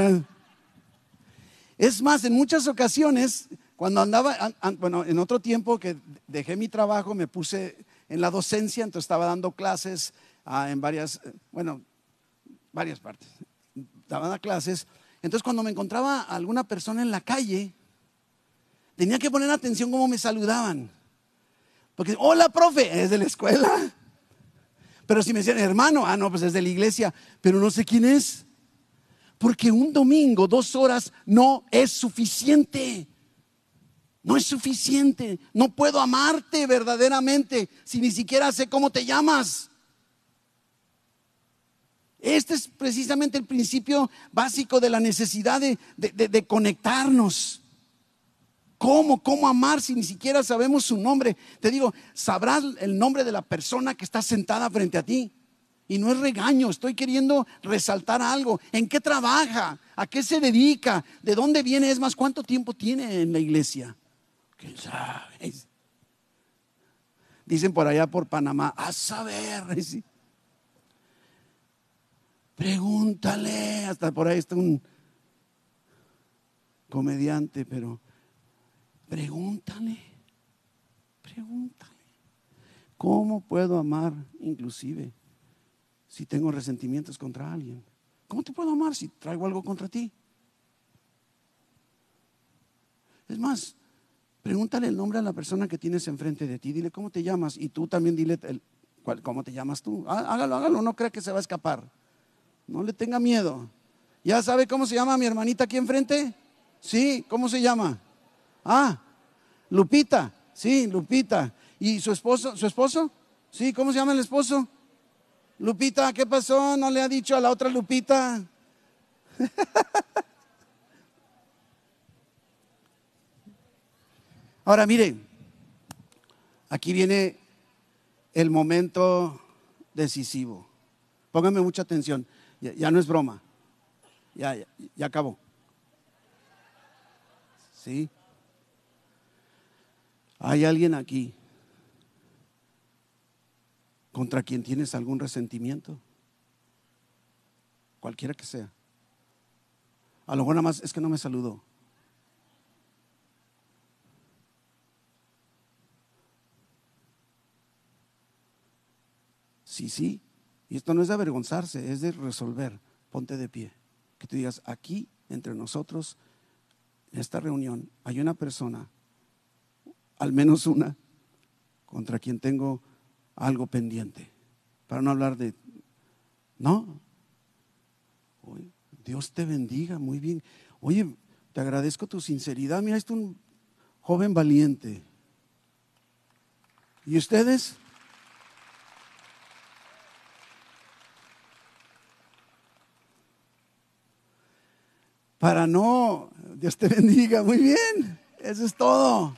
Es más, en muchas ocasiones, cuando andaba, bueno, en otro tiempo que dejé mi trabajo, me puse en la docencia, entonces estaba dando clases ah, en varias, bueno, varias partes. Daban clases. Entonces cuando me encontraba alguna persona en la calle, tenía que poner atención cómo me saludaban. Porque, hola, profe, es de la escuela. Pero si me decían, hermano, ah, no, pues es de la iglesia, pero no sé quién es. Porque un domingo, dos horas, no es suficiente. No es suficiente. No puedo amarte verdaderamente si ni siquiera sé cómo te llamas. Este es precisamente el principio básico de la necesidad de, de, conectarnos. ¿Cómo? ¿Cómo amar si ni siquiera sabemos su nombre? Te digo, sabrás el nombre de la persona que está sentada frente a ti. Y no es regaño, estoy queriendo resaltar algo. ¿En qué trabaja? ¿A qué se dedica? ¿De dónde viene? Es más, ¿cuánto tiempo tiene en la iglesia? ¿Quién sabe? Dicen por allá por Panamá, a saber. Pregúntale. Hasta por ahí está un comediante, pero pregúntale. Pregúntale. ¿Cómo puedo amar inclusive? si tengo resentimientos contra alguien? ¿Cómo te puedo amar si traigo algo contra ti? Es más, pregúntale el nombre a la persona que tienes enfrente de ti. Dile cómo te llamas y tú también dile el, cómo te llamas tú. Hágalo, hágalo, no crea que se va a escapar. No le tenga miedo. ¿Ya sabe cómo se llama mi hermanita aquí enfrente? Sí, ¿cómo se llama? Ah, Lupita. Sí, Lupita. ¿Y su esposo? ¿Su esposo? Sí, ¿cómo se llama el esposo? Lupita, ¿qué pasó? ¿No le ha dicho a la otra Lupita? Ahora miren, aquí viene el momento decisivo. Pónganme mucha atención. Ya, no es broma. Ya, ya, ya acabó. ¿Sí? Hay alguien aquí contra quien tienes algún resentimiento, cualquiera que sea. A lo mejor nada más es que no me saludó. Sí, sí. Y esto no es de avergonzarse, es de resolver. Ponte de pie. Que tú digas, aquí entre nosotros, en esta reunión, hay una persona, al menos una, contra quien tengo algo pendiente. Para no hablar de, no. Dios te bendiga, muy bien. Oye, te agradezco tu sinceridad. Mira, es un joven valiente. ¿Y ustedes? Para no, Dios te bendiga, muy bien. Eso es todo.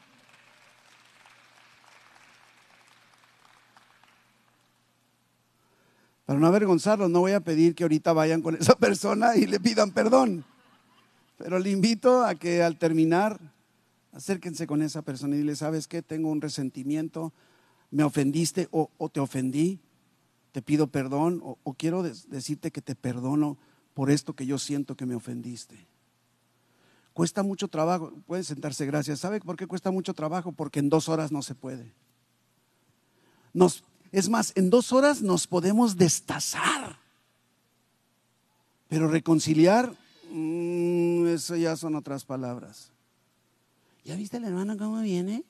Para no avergonzarlos, no voy a pedir que ahorita vayan con esa persona y le pidan perdón. Pero le invito a que al terminar, acérquense con esa persona y dile, ¿sabes qué? Tengo un resentimiento, me ofendiste o, te ofendí, te pido perdón o, quiero decirte que te perdono por esto que yo siento que me ofendiste. Cuesta mucho trabajo, pueden sentarse, gracias. ¿Sabe por qué cuesta mucho trabajo? Porque en dos horas no se puede. Nos es más, en dos horas nos podemos destazar. Pero reconciliar, mm, eso ya son otras palabras. ¿Ya viste la hermana cómo viene?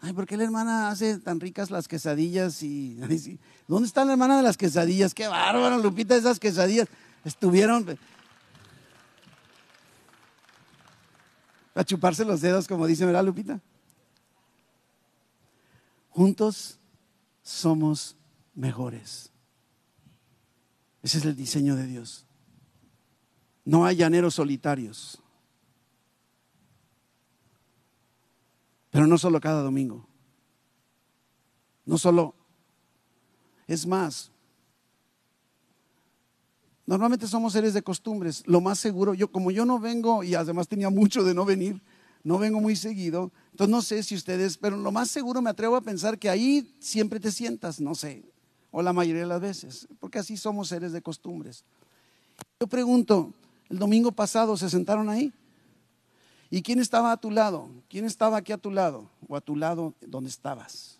Ay, ¿por qué la hermana hace tan ricas las quesadillas? Y, ¿Dónde está la hermana de las quesadillas? Qué bárbaro, Lupita, esas quesadillas estuvieron a chuparse los dedos, como dice, ¿verdad, Lupita? Juntos somos mejores. Ese es el diseño de Dios. No hay llaneros solitarios. Pero no solo cada domingo. No solo. Es más, Normalmente somos seres de costumbres. Lo más seguro, yo como yo no vengo y además tenía mucho de no venir, no vengo muy seguido, entonces no sé si ustedes, pero lo más seguro me atrevo a pensar que ahí siempre te sientas, no sé, o la mayoría de las veces, porque así somos seres de costumbres. Yo pregunto, el domingo pasado se sentaron ahí ¿Y quién estaba a tu lado? ¿Quién estaba aquí a tu lado? ¿O a tu lado donde estabas?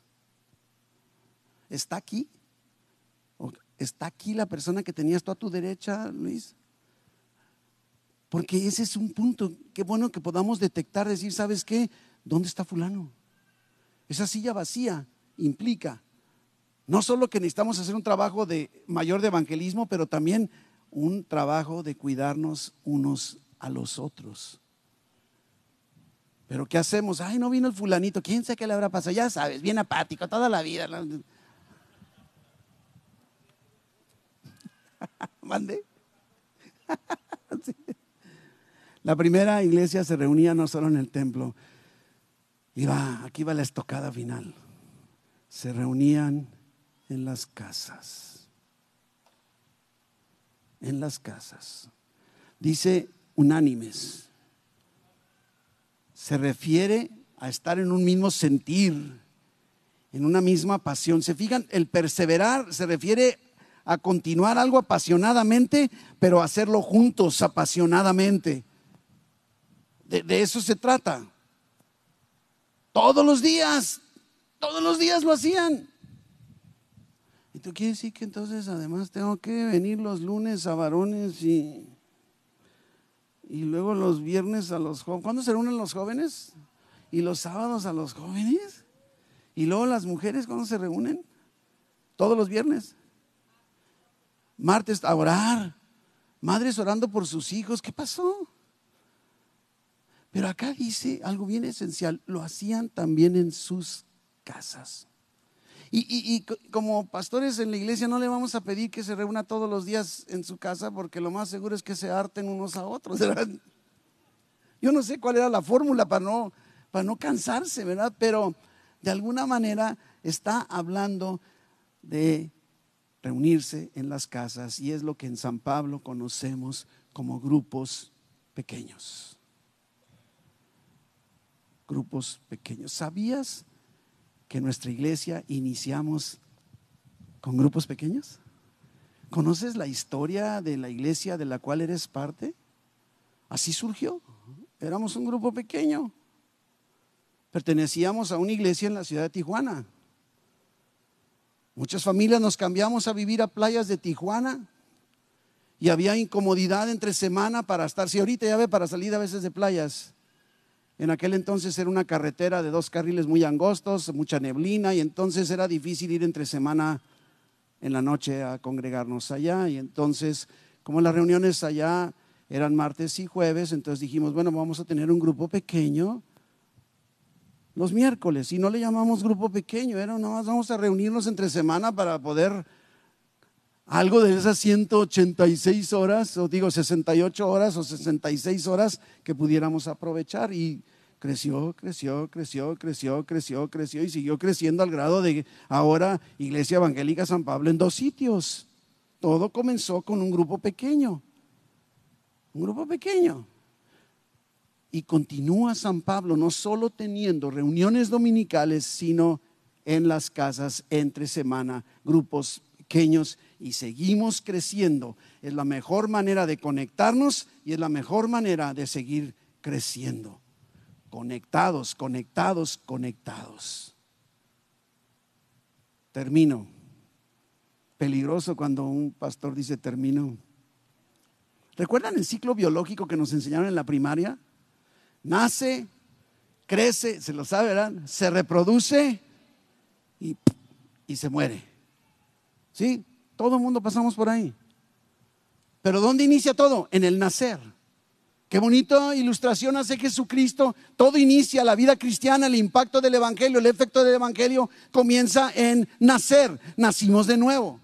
¿Está aquí? ¿O ¿Está aquí la persona que tenías tú a tu derecha, Luis? Porque ese es un punto. Qué bueno que podamos detectar, decir, ¿sabes qué? ¿Dónde está fulano? Esa silla vacía implica no solo que necesitamos hacer un trabajo de mayor de evangelismo, pero también un trabajo de cuidarnos unos a los otros. Pero ¿qué hacemos? Ay, no vino el fulanito, quién sabe qué le habrá pasado. Ya sabes, bien apático toda la vida. ¿Mande? La primera iglesia se reunía no solo en el templo, iba, aquí va la estocada final. Se reunían en las casas. En las casas. Dice unánimes. Se refiere a estar en un mismo sentir, en una misma pasión. Se fijan, el perseverar se refiere a continuar algo apasionadamente, pero hacerlo juntos apasionadamente. De, eso se trata. Todos los días, todos los días lo hacían. Y tú quieres decir que entonces además tengo que venir los lunes a varones y, y luego los viernes a los jóvenes. ¿Cuándo se reúnen los jóvenes? Y los sábados a los jóvenes. Y luego las mujeres, ¿cuándo se reúnen? Todos los viernes. Martes a orar. Madres orando por sus hijos. ¿Qué pasó? Pero acá dice algo bien esencial. Lo hacían también en sus casas. Y, como pastores en la iglesia no le vamos a pedir que se reúna todos los días en su casa porque lo más seguro es que se harten unos a otros. Yo no sé cuál era la fórmula para no, para no cansarse, ¿verdad? Pero de alguna manera está hablando de reunirse en las casas y es lo que en San Pablo conocemos como grupos pequeños. Grupos pequeños. ¿Sabías? que nuestra iglesia iniciamos con grupos pequeños? ¿Conoces la historia de la iglesia de la cual eres parte? Así surgió. Éramos un grupo pequeño. Pertenecíamos a una iglesia en la ciudad de Tijuana. Muchas familias nos cambiamos a vivir a playas de Tijuana y había incomodidad entre semana para estar. Si ahorita ya ve para salir a veces de playas, en aquel entonces era una carretera de dos carriles muy angostos, mucha neblina, y entonces era difícil ir entre semana en la noche a congregarnos allá. Y entonces, como las reuniones allá eran martes y jueves, entonces dijimos, bueno, vamos a tener un grupo pequeño los miércoles. Y no le llamamos grupo pequeño, era nada más vamos a reunirnos entre semana para poder algo de esas 186 horas, o digo 68 horas o 66 horas que pudiéramos aprovechar. Y creció, creció, creció, creció, creció, creció y siguió creciendo al grado de ahora Iglesia Evangélica San Pablo en dos sitios. Todo comenzó con un grupo pequeño, un grupo pequeño. Y continúa San Pablo no solo teniendo reuniones dominicales, sino en las casas entre semana, grupos pequeños y seguimos creciendo. Es la mejor manera de conectarnos y es la mejor manera de seguir creciendo. Conectados, conectados, conectados. Termino. Peligroso cuando un pastor dice termino. ¿Recuerdan el ciclo biológico que nos enseñaron en la primaria? Nace, crece, se lo sabe, ¿verdad? Se reproduce y, y se muere. ¿Sí? Todo el mundo pasamos por ahí. Pero ¿dónde inicia todo? En el nacer. Qué bonita ilustración hace Jesucristo. Todo inicia la vida cristiana, el impacto del Evangelio, el efecto del Evangelio comienza en nacer. Nacimos de nuevo.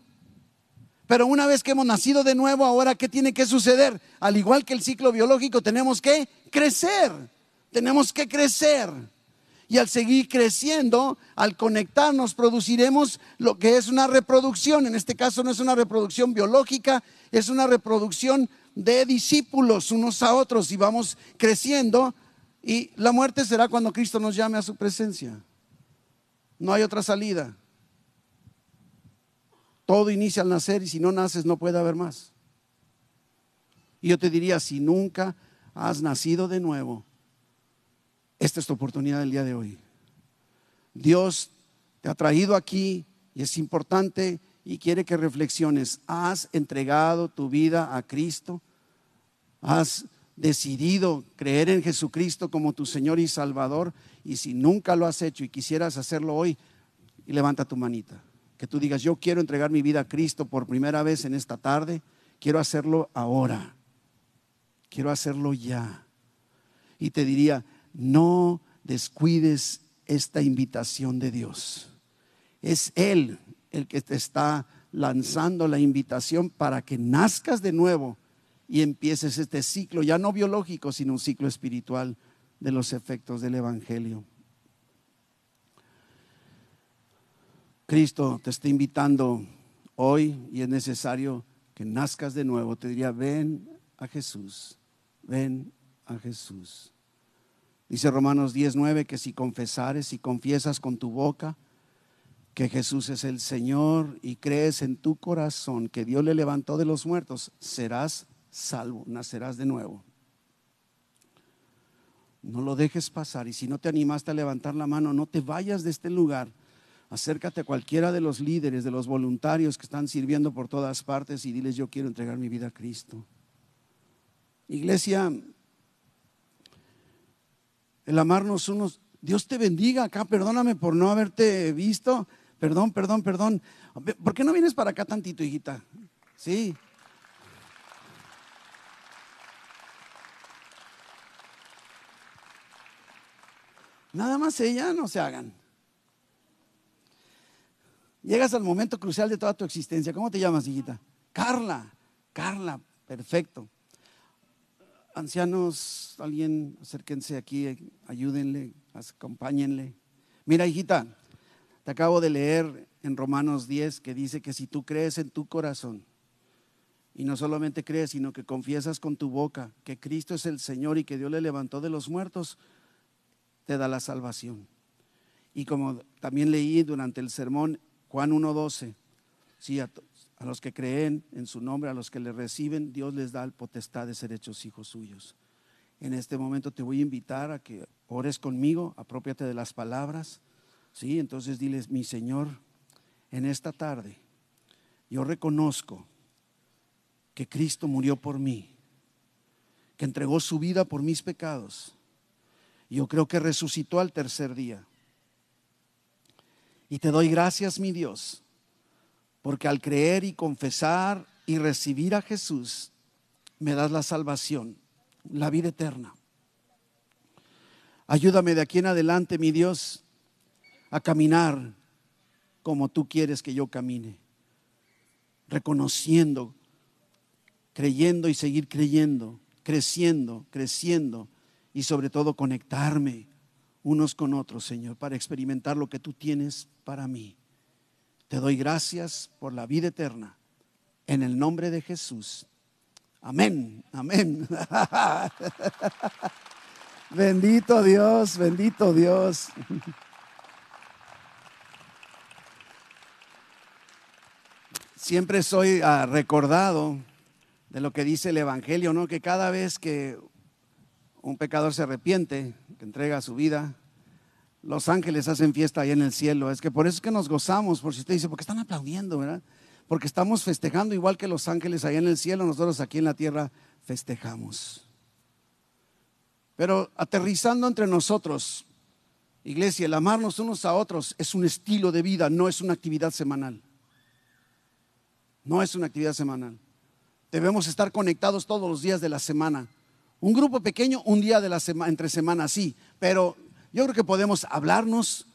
Pero una vez que hemos nacido de nuevo, ahora ¿qué tiene que suceder? Al igual que el ciclo biológico, tenemos que crecer. Tenemos que crecer y al seguir creciendo, al conectarnos, produciremos lo que es una reproducción. En este caso no es una reproducción biológica, es una reproducción de discípulos unos a otros y vamos creciendo y la muerte será cuando Cristo nos llame a su presencia. No hay otra salida. Todo inicia al nacer y si no naces no puede haber más. Y yo te diría, si nunca has nacido de nuevo, esta es tu oportunidad del día de hoy. Dios te ha traído aquí y es importante y quiere que reflexiones. ¿Has entregado tu vida a Cristo? ¿Has decidido creer en Jesucristo como tu Señor y Salvador? Y si nunca lo has hecho y quisieras hacerlo hoy, levanta tu manita. Que tú digas, yo quiero entregar mi vida a Cristo por primera vez en esta tarde. Quiero hacerlo ahora. Quiero hacerlo ya. Y te diría, no descuides esta invitación de Dios. Es Él el que te está lanzando la invitación para que nazcas de nuevo y empieces este ciclo, ya no biológico, sino un ciclo espiritual de los efectos del Evangelio. Cristo te está invitando hoy y es necesario que nazcas de nuevo. Te diría, ven a Jesús, ven a Jesús. Dice Romanos 19 que si confesares y confiesas con tu boca que Jesús es el Señor y crees en tu corazón que Dios le levantó de los muertos, serás salvo, nacerás de nuevo. No lo dejes pasar y si no te animaste a levantar la mano, no te vayas de este lugar. Acércate a cualquiera de los líderes, de los voluntarios que están sirviendo por todas partes y diles, yo quiero entregar mi vida a Cristo. Iglesia, el amarnos unos. Dios te bendiga acá, perdóname por no haberte visto. Perdón, perdón, perdón. ¿Por qué no vienes para acá tantito, hijita? Sí. Nada más ella, no se hagan. Llegas al momento crucial de toda tu existencia. ¿Cómo te llamas, hijita? Carla. Carla, perfecto ancianos, alguien, acérquense aquí, ayúdenle, acompáñenle. Mira, hijita, te acabo de leer en Romanos 10 que dice que si tú crees en tu corazón, y no solamente crees, sino que confiesas con tu boca que Cristo es el Señor y que Dios le levantó de los muertos, te da la salvación. Y como también leí durante el sermón Juan 1.12, sí, a, los que creen en su nombre, a los que le reciben, Dios les da el potestad de ser hechos hijos suyos. En este momento te voy a invitar a que ores conmigo, apropiate de las palabras. Sí, entonces diles, mi Señor, en esta tarde yo reconozco que Cristo murió por mí, que entregó su vida por mis pecados. Yo creo que resucitó al tercer día. Y te doy gracias, mi Dios, porque al creer y confesar y recibir a Jesús, me das la salvación, la vida eterna. Ayúdame de aquí en adelante, mi Dios, a caminar como tú quieres que yo camine, reconociendo, creyendo y seguir creyendo, creciendo, creciendo y sobre todo conectarme unos con otros, Señor, para experimentar lo que tú tienes para mí. Te doy gracias por la vida eterna. En el nombre de Jesús. Amén, amén. bendito Dios, bendito Dios. Siempre soy ah, recordado de lo que dice el Evangelio, ¿no? Que cada vez que un pecador se arrepiente, que entrega su vida los ángeles hacen fiesta ahí en el cielo. Es que por eso es que nos gozamos, por si usted dice, porque están aplaudiendo, ¿verdad? Porque estamos festejando igual que los ángeles allá en el cielo, nosotros aquí en la tierra festejamos. Pero aterrizando entre nosotros, iglesia, el amarnos unos a otros es un estilo de vida, no es una actividad semanal. No es una actividad semanal. Debemos estar conectados todos los días de la semana. Un grupo pequeño, un día de la semana, entre semanas, sí, pero yo creo que podemos hablarnos,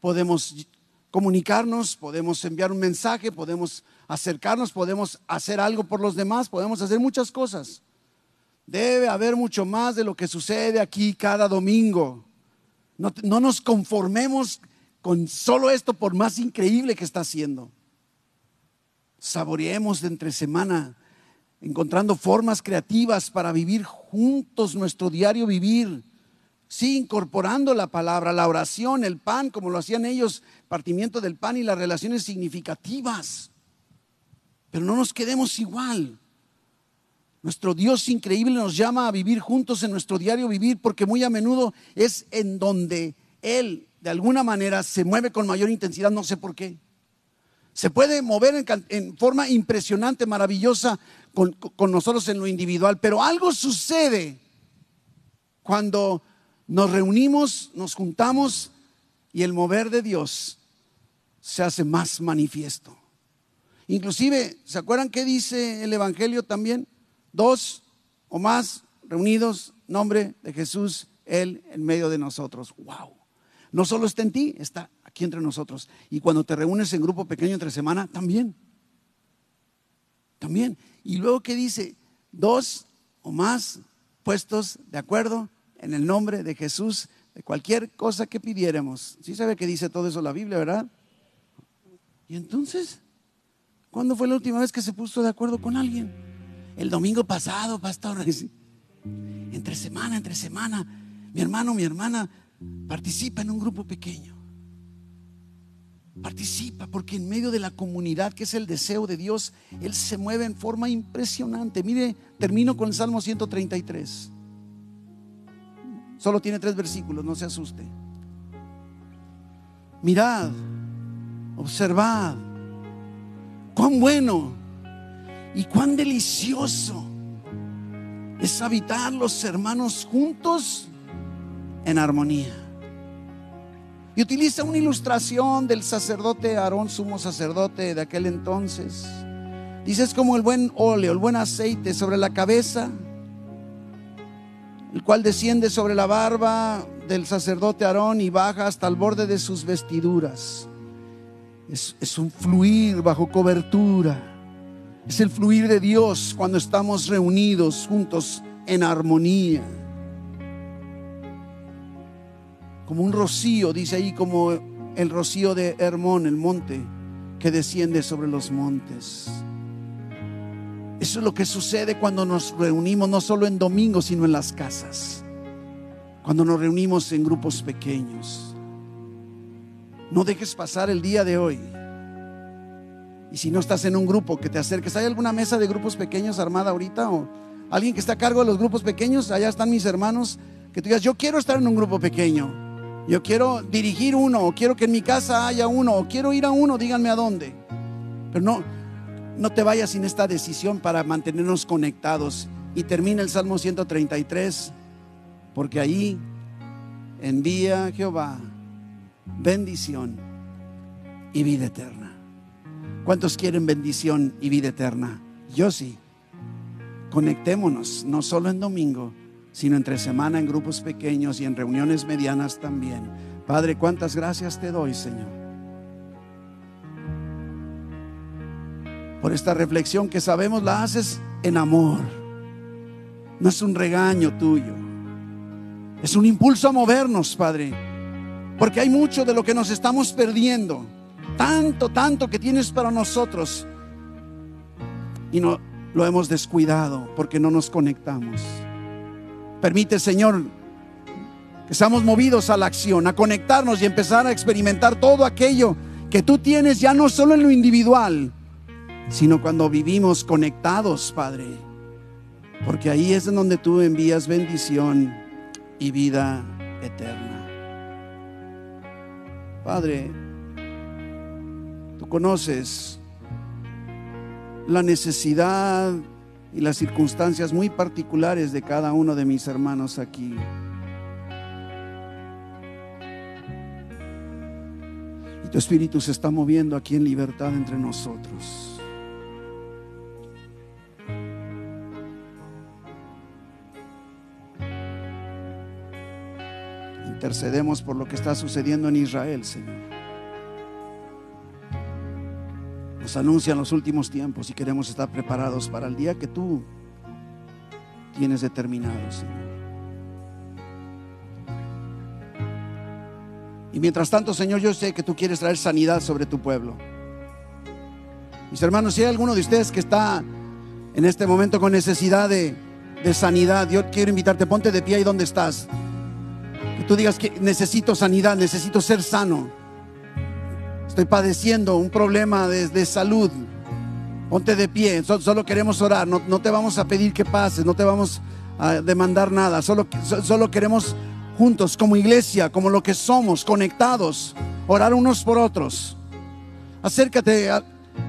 podemos comunicarnos, podemos enviar un mensaje, podemos acercarnos, podemos hacer algo por los demás, podemos hacer muchas cosas. Debe haber mucho más de lo que sucede aquí cada domingo. No, nos conformemos con solo esto por más increíble que está haciendo. Saboreemos de entre semana, encontrando formas creativas para vivir juntos nuestro diario vivir Sí, incorporando la palabra, la oración, el pan, como lo hacían ellos, partimiento del pan y las relaciones significativas. Pero no nos quedemos igual. Nuestro Dios increíble nos llama a vivir juntos en nuestro diario vivir porque muy a menudo es en donde Él de alguna manera se mueve con mayor intensidad, no sé por qué. Se puede mover en, forma impresionante, maravillosa con, nosotros en lo individual, pero algo sucede cuando nos reunimos, nos juntamos y el mover de Dios se hace más manifiesto. Inclusive, ¿se acuerdan qué dice el Evangelio también? Dos o más reunidos, nombre de Jesús, Él en medio de nosotros. ¡Wow! No solo está en ti, está aquí entre nosotros. Y cuando te reúnes en grupo pequeño entre semana, también. También. Y luego, ¿qué dice? Dos o más puestos de acuerdo en el nombre de Jesús de cualquier cosa que pidiéramos. Sí sabe que dice todo eso la Biblia, ¿verdad? Y entonces, ¿cuándo fue la última vez que se puso de acuerdo con alguien? El domingo pasado, pastor. Entre semana, entre semana, mi hermano, mi hermana participa en un grupo pequeño. Participa porque en medio de la comunidad, que es el deseo de Dios, Él se mueve en forma impresionante. Mire, termino con el Salmo 133. Solo tiene tres versículos, no se asuste. Mirad, observad, cuán bueno y cuán delicioso es habitar los hermanos juntos en armonía. Y utiliza una ilustración del sacerdote Aarón, sumo sacerdote de aquel entonces. Dice, es como el buen óleo, el buen aceite sobre la cabeza, el cual desciende sobre la barba del sacerdote Aarón y baja hasta el borde de sus vestiduras. Es, es un fluir bajo cobertura. Es el fluir de Dios cuando estamos reunidos juntos en armonía. Como un rocío, dice ahí, como el rocío de Hermón, el monte, que desciende sobre los montes. Eso es lo que sucede cuando nos reunimos, no solo en domingo, sino en las casas. Cuando nos reunimos en grupos pequeños. No dejes pasar el día de hoy. Y si no estás en un grupo, que te acerques. ¿Hay alguna mesa de grupos pequeños armada ahorita? ¿O alguien que está a cargo de los grupos pequeños? Allá están mis hermanos. Que tú digas, yo quiero estar en un grupo pequeño. Yo quiero dirigir uno, o quiero que en mi casa haya uno, o quiero ir a uno, díganme a dónde. Pero no, no te vayas sin esta decisión para mantenernos conectados. Y termina el Salmo 133, porque ahí envía Jehová bendición y vida eterna. ¿Cuántos quieren bendición y vida eterna? Yo sí. Conectémonos, no solo en domingo, sino entre semana en grupos pequeños y en reuniones medianas también. Padre, cuántas gracias te doy, Señor. Por esta reflexión que sabemos la haces en amor. No es un regaño tuyo. Es un impulso a movernos, Padre. Porque hay mucho de lo que nos estamos perdiendo. Tanto, tanto que tienes para nosotros. Y no lo hemos descuidado porque no nos conectamos. Permite, Señor, que seamos movidos a la acción, a conectarnos y empezar a experimentar todo aquello que tú tienes ya no solo en lo individual, sino cuando vivimos conectados, Padre. Porque ahí es en donde tú envías bendición y vida eterna. Padre, tú conoces la necesidad y las circunstancias muy particulares de cada uno de mis hermanos aquí. Y tu espíritu se está moviendo aquí en libertad entre nosotros. Intercedemos por lo que está sucediendo en Israel, Señor. Nos anuncian los últimos tiempos y queremos estar preparados para el día que tú tienes determinado, Señor. Y mientras tanto, Señor, yo sé que tú quieres traer sanidad sobre tu pueblo. Mis hermanos, si hay alguno de ustedes que está en este momento con necesidad de, sanidad, yo quiero invitarte, ponte de pie ahí donde estás. Que tú digas que necesito sanidad, necesito ser sano. Estoy padeciendo un problema de, salud. Ponte de pie, solo queremos orar, no, te vamos a pedir que pases, no te vamos a demandar nada, solo, solo queremos juntos como iglesia, como lo que somos, conectados, orar unos por otros. Acércate a,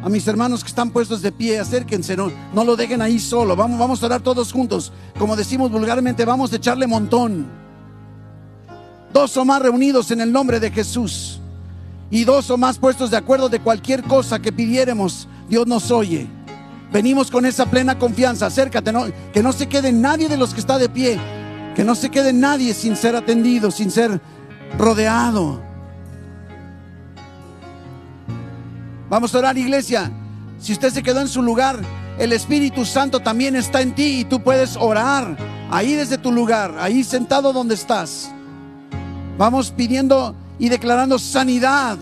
mis hermanos que están puestos de pie, acérquense, no, no lo dejen ahí solo, vamos, vamos a orar todos juntos, como decimos vulgarmente, vamos a echarle montón. Dos o más reunidos en el nombre de Jesús y dos o más puestos de acuerdo de cualquier cosa que pidiéramos, Dios nos oye. Venimos con esa plena confianza. Acércate, que no se quede nadie de los que está de pie. Que no se quede nadie sin ser atendido, sin ser rodeado. Vamos a orar, iglesia. Si usted se quedó en su lugar, el Espíritu Santo también está en ti y tú puedes orar ahí desde tu lugar, ahí sentado donde estás. Vamos pidiendo y declarando sanidad,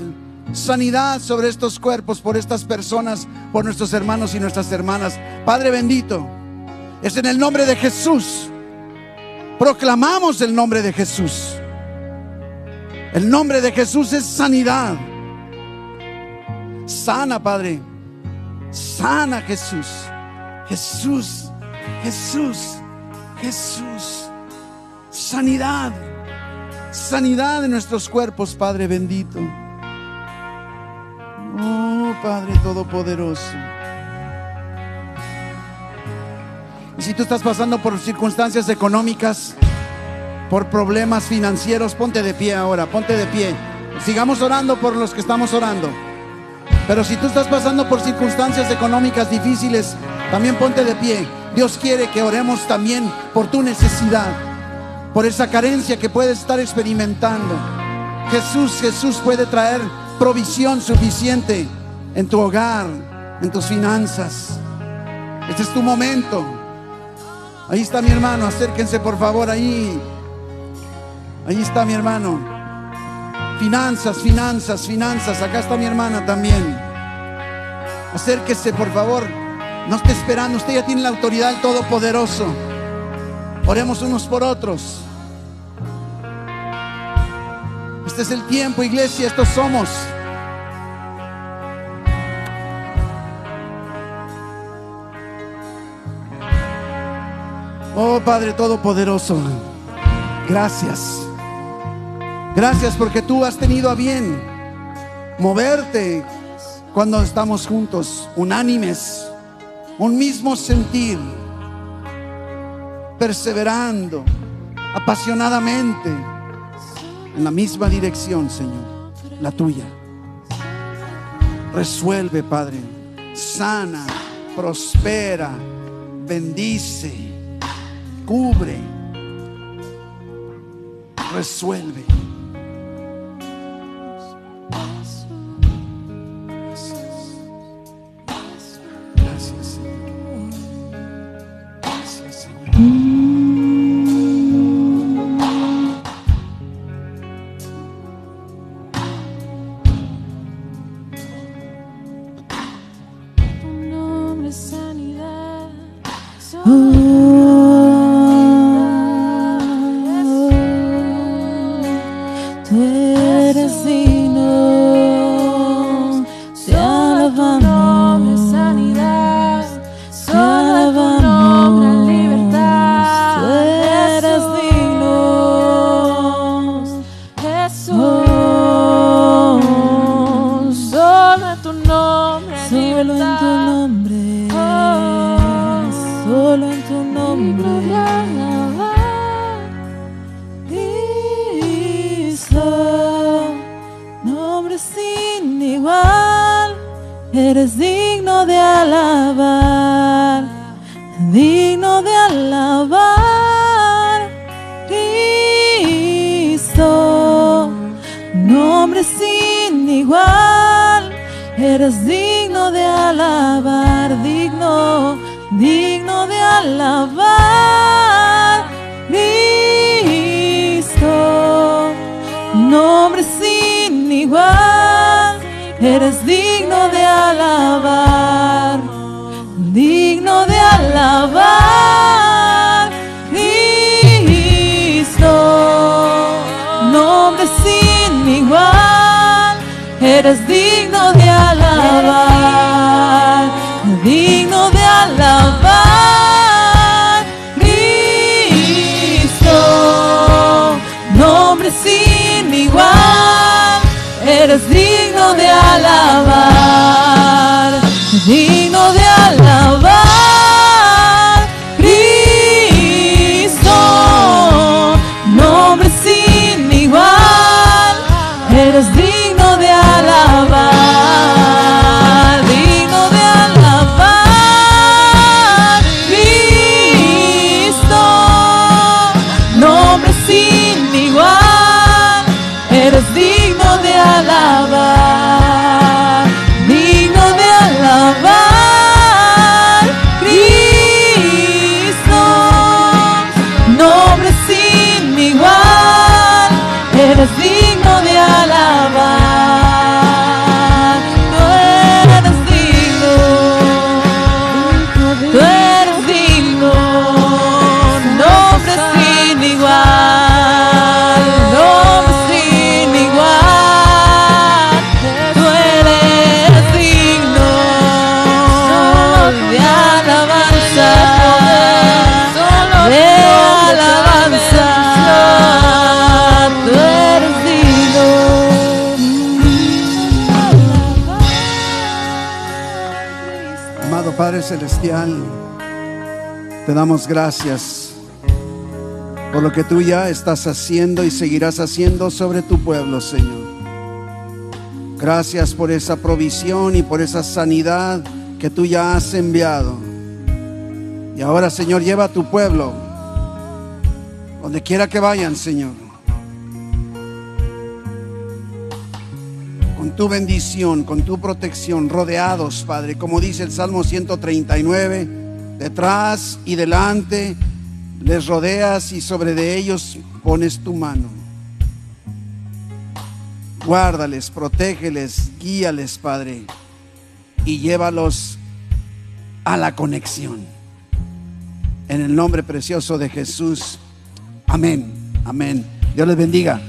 sanidad sobre estos cuerpos, por estas personas, por nuestros hermanos y nuestras hermanas. Padre bendito, es en el nombre de Jesús. Proclamamos el nombre de Jesús. El nombre de Jesús es sanidad. Sana, Padre. Sana, Jesús. Jesús, Jesús, Jesús. Sanidad sanidad en nuestros cuerpos, Padre bendito. Oh, Padre Todopoderoso. Y si tú estás pasando por circunstancias económicas, por problemas financieros, ponte de pie ahora, ponte de pie. Sigamos orando por los que estamos orando. Pero si tú estás pasando por circunstancias económicas difíciles, también ponte de pie. Dios quiere que oremos también por tu necesidad por esa carencia que puedes estar experimentando. Jesús, Jesús puede traer provisión suficiente en tu hogar, en tus finanzas. Este es tu momento. Ahí está mi hermano, acérquense por favor ahí. Ahí está mi hermano. Finanzas, finanzas, finanzas. Acá está mi hermana también. Acérquese por favor. No esté esperando, usted ya tiene la autoridad del Todopoderoso. Oremos unos por otros. Este es el tiempo, iglesia, estos somos. Oh Padre Todopoderoso, gracias. Gracias porque tú has tenido a bien moverte cuando estamos juntos, unánimes, un mismo sentir perseverando apasionadamente en la misma dirección, Señor, la tuya. Resuelve, Padre, sana, prospera, bendice, cubre, resuelve. 你 te damos gracias por lo que tú ya estás haciendo y seguirás haciendo sobre tu pueblo, Señor. Gracias por esa provisión y por esa sanidad que tú ya has enviado. Y ahora, Señor, lleva a tu pueblo, donde quiera que vayan, Señor. Con tu bendición, con tu protección, rodeados, Padre, como dice el Salmo 139, detrás y delante les rodeas y sobre de ellos pones tu mano. Guárdales, protégeles, guíales, Padre, y llévalos a la conexión. En el nombre precioso de Jesús. Amén. Amén. Dios les bendiga.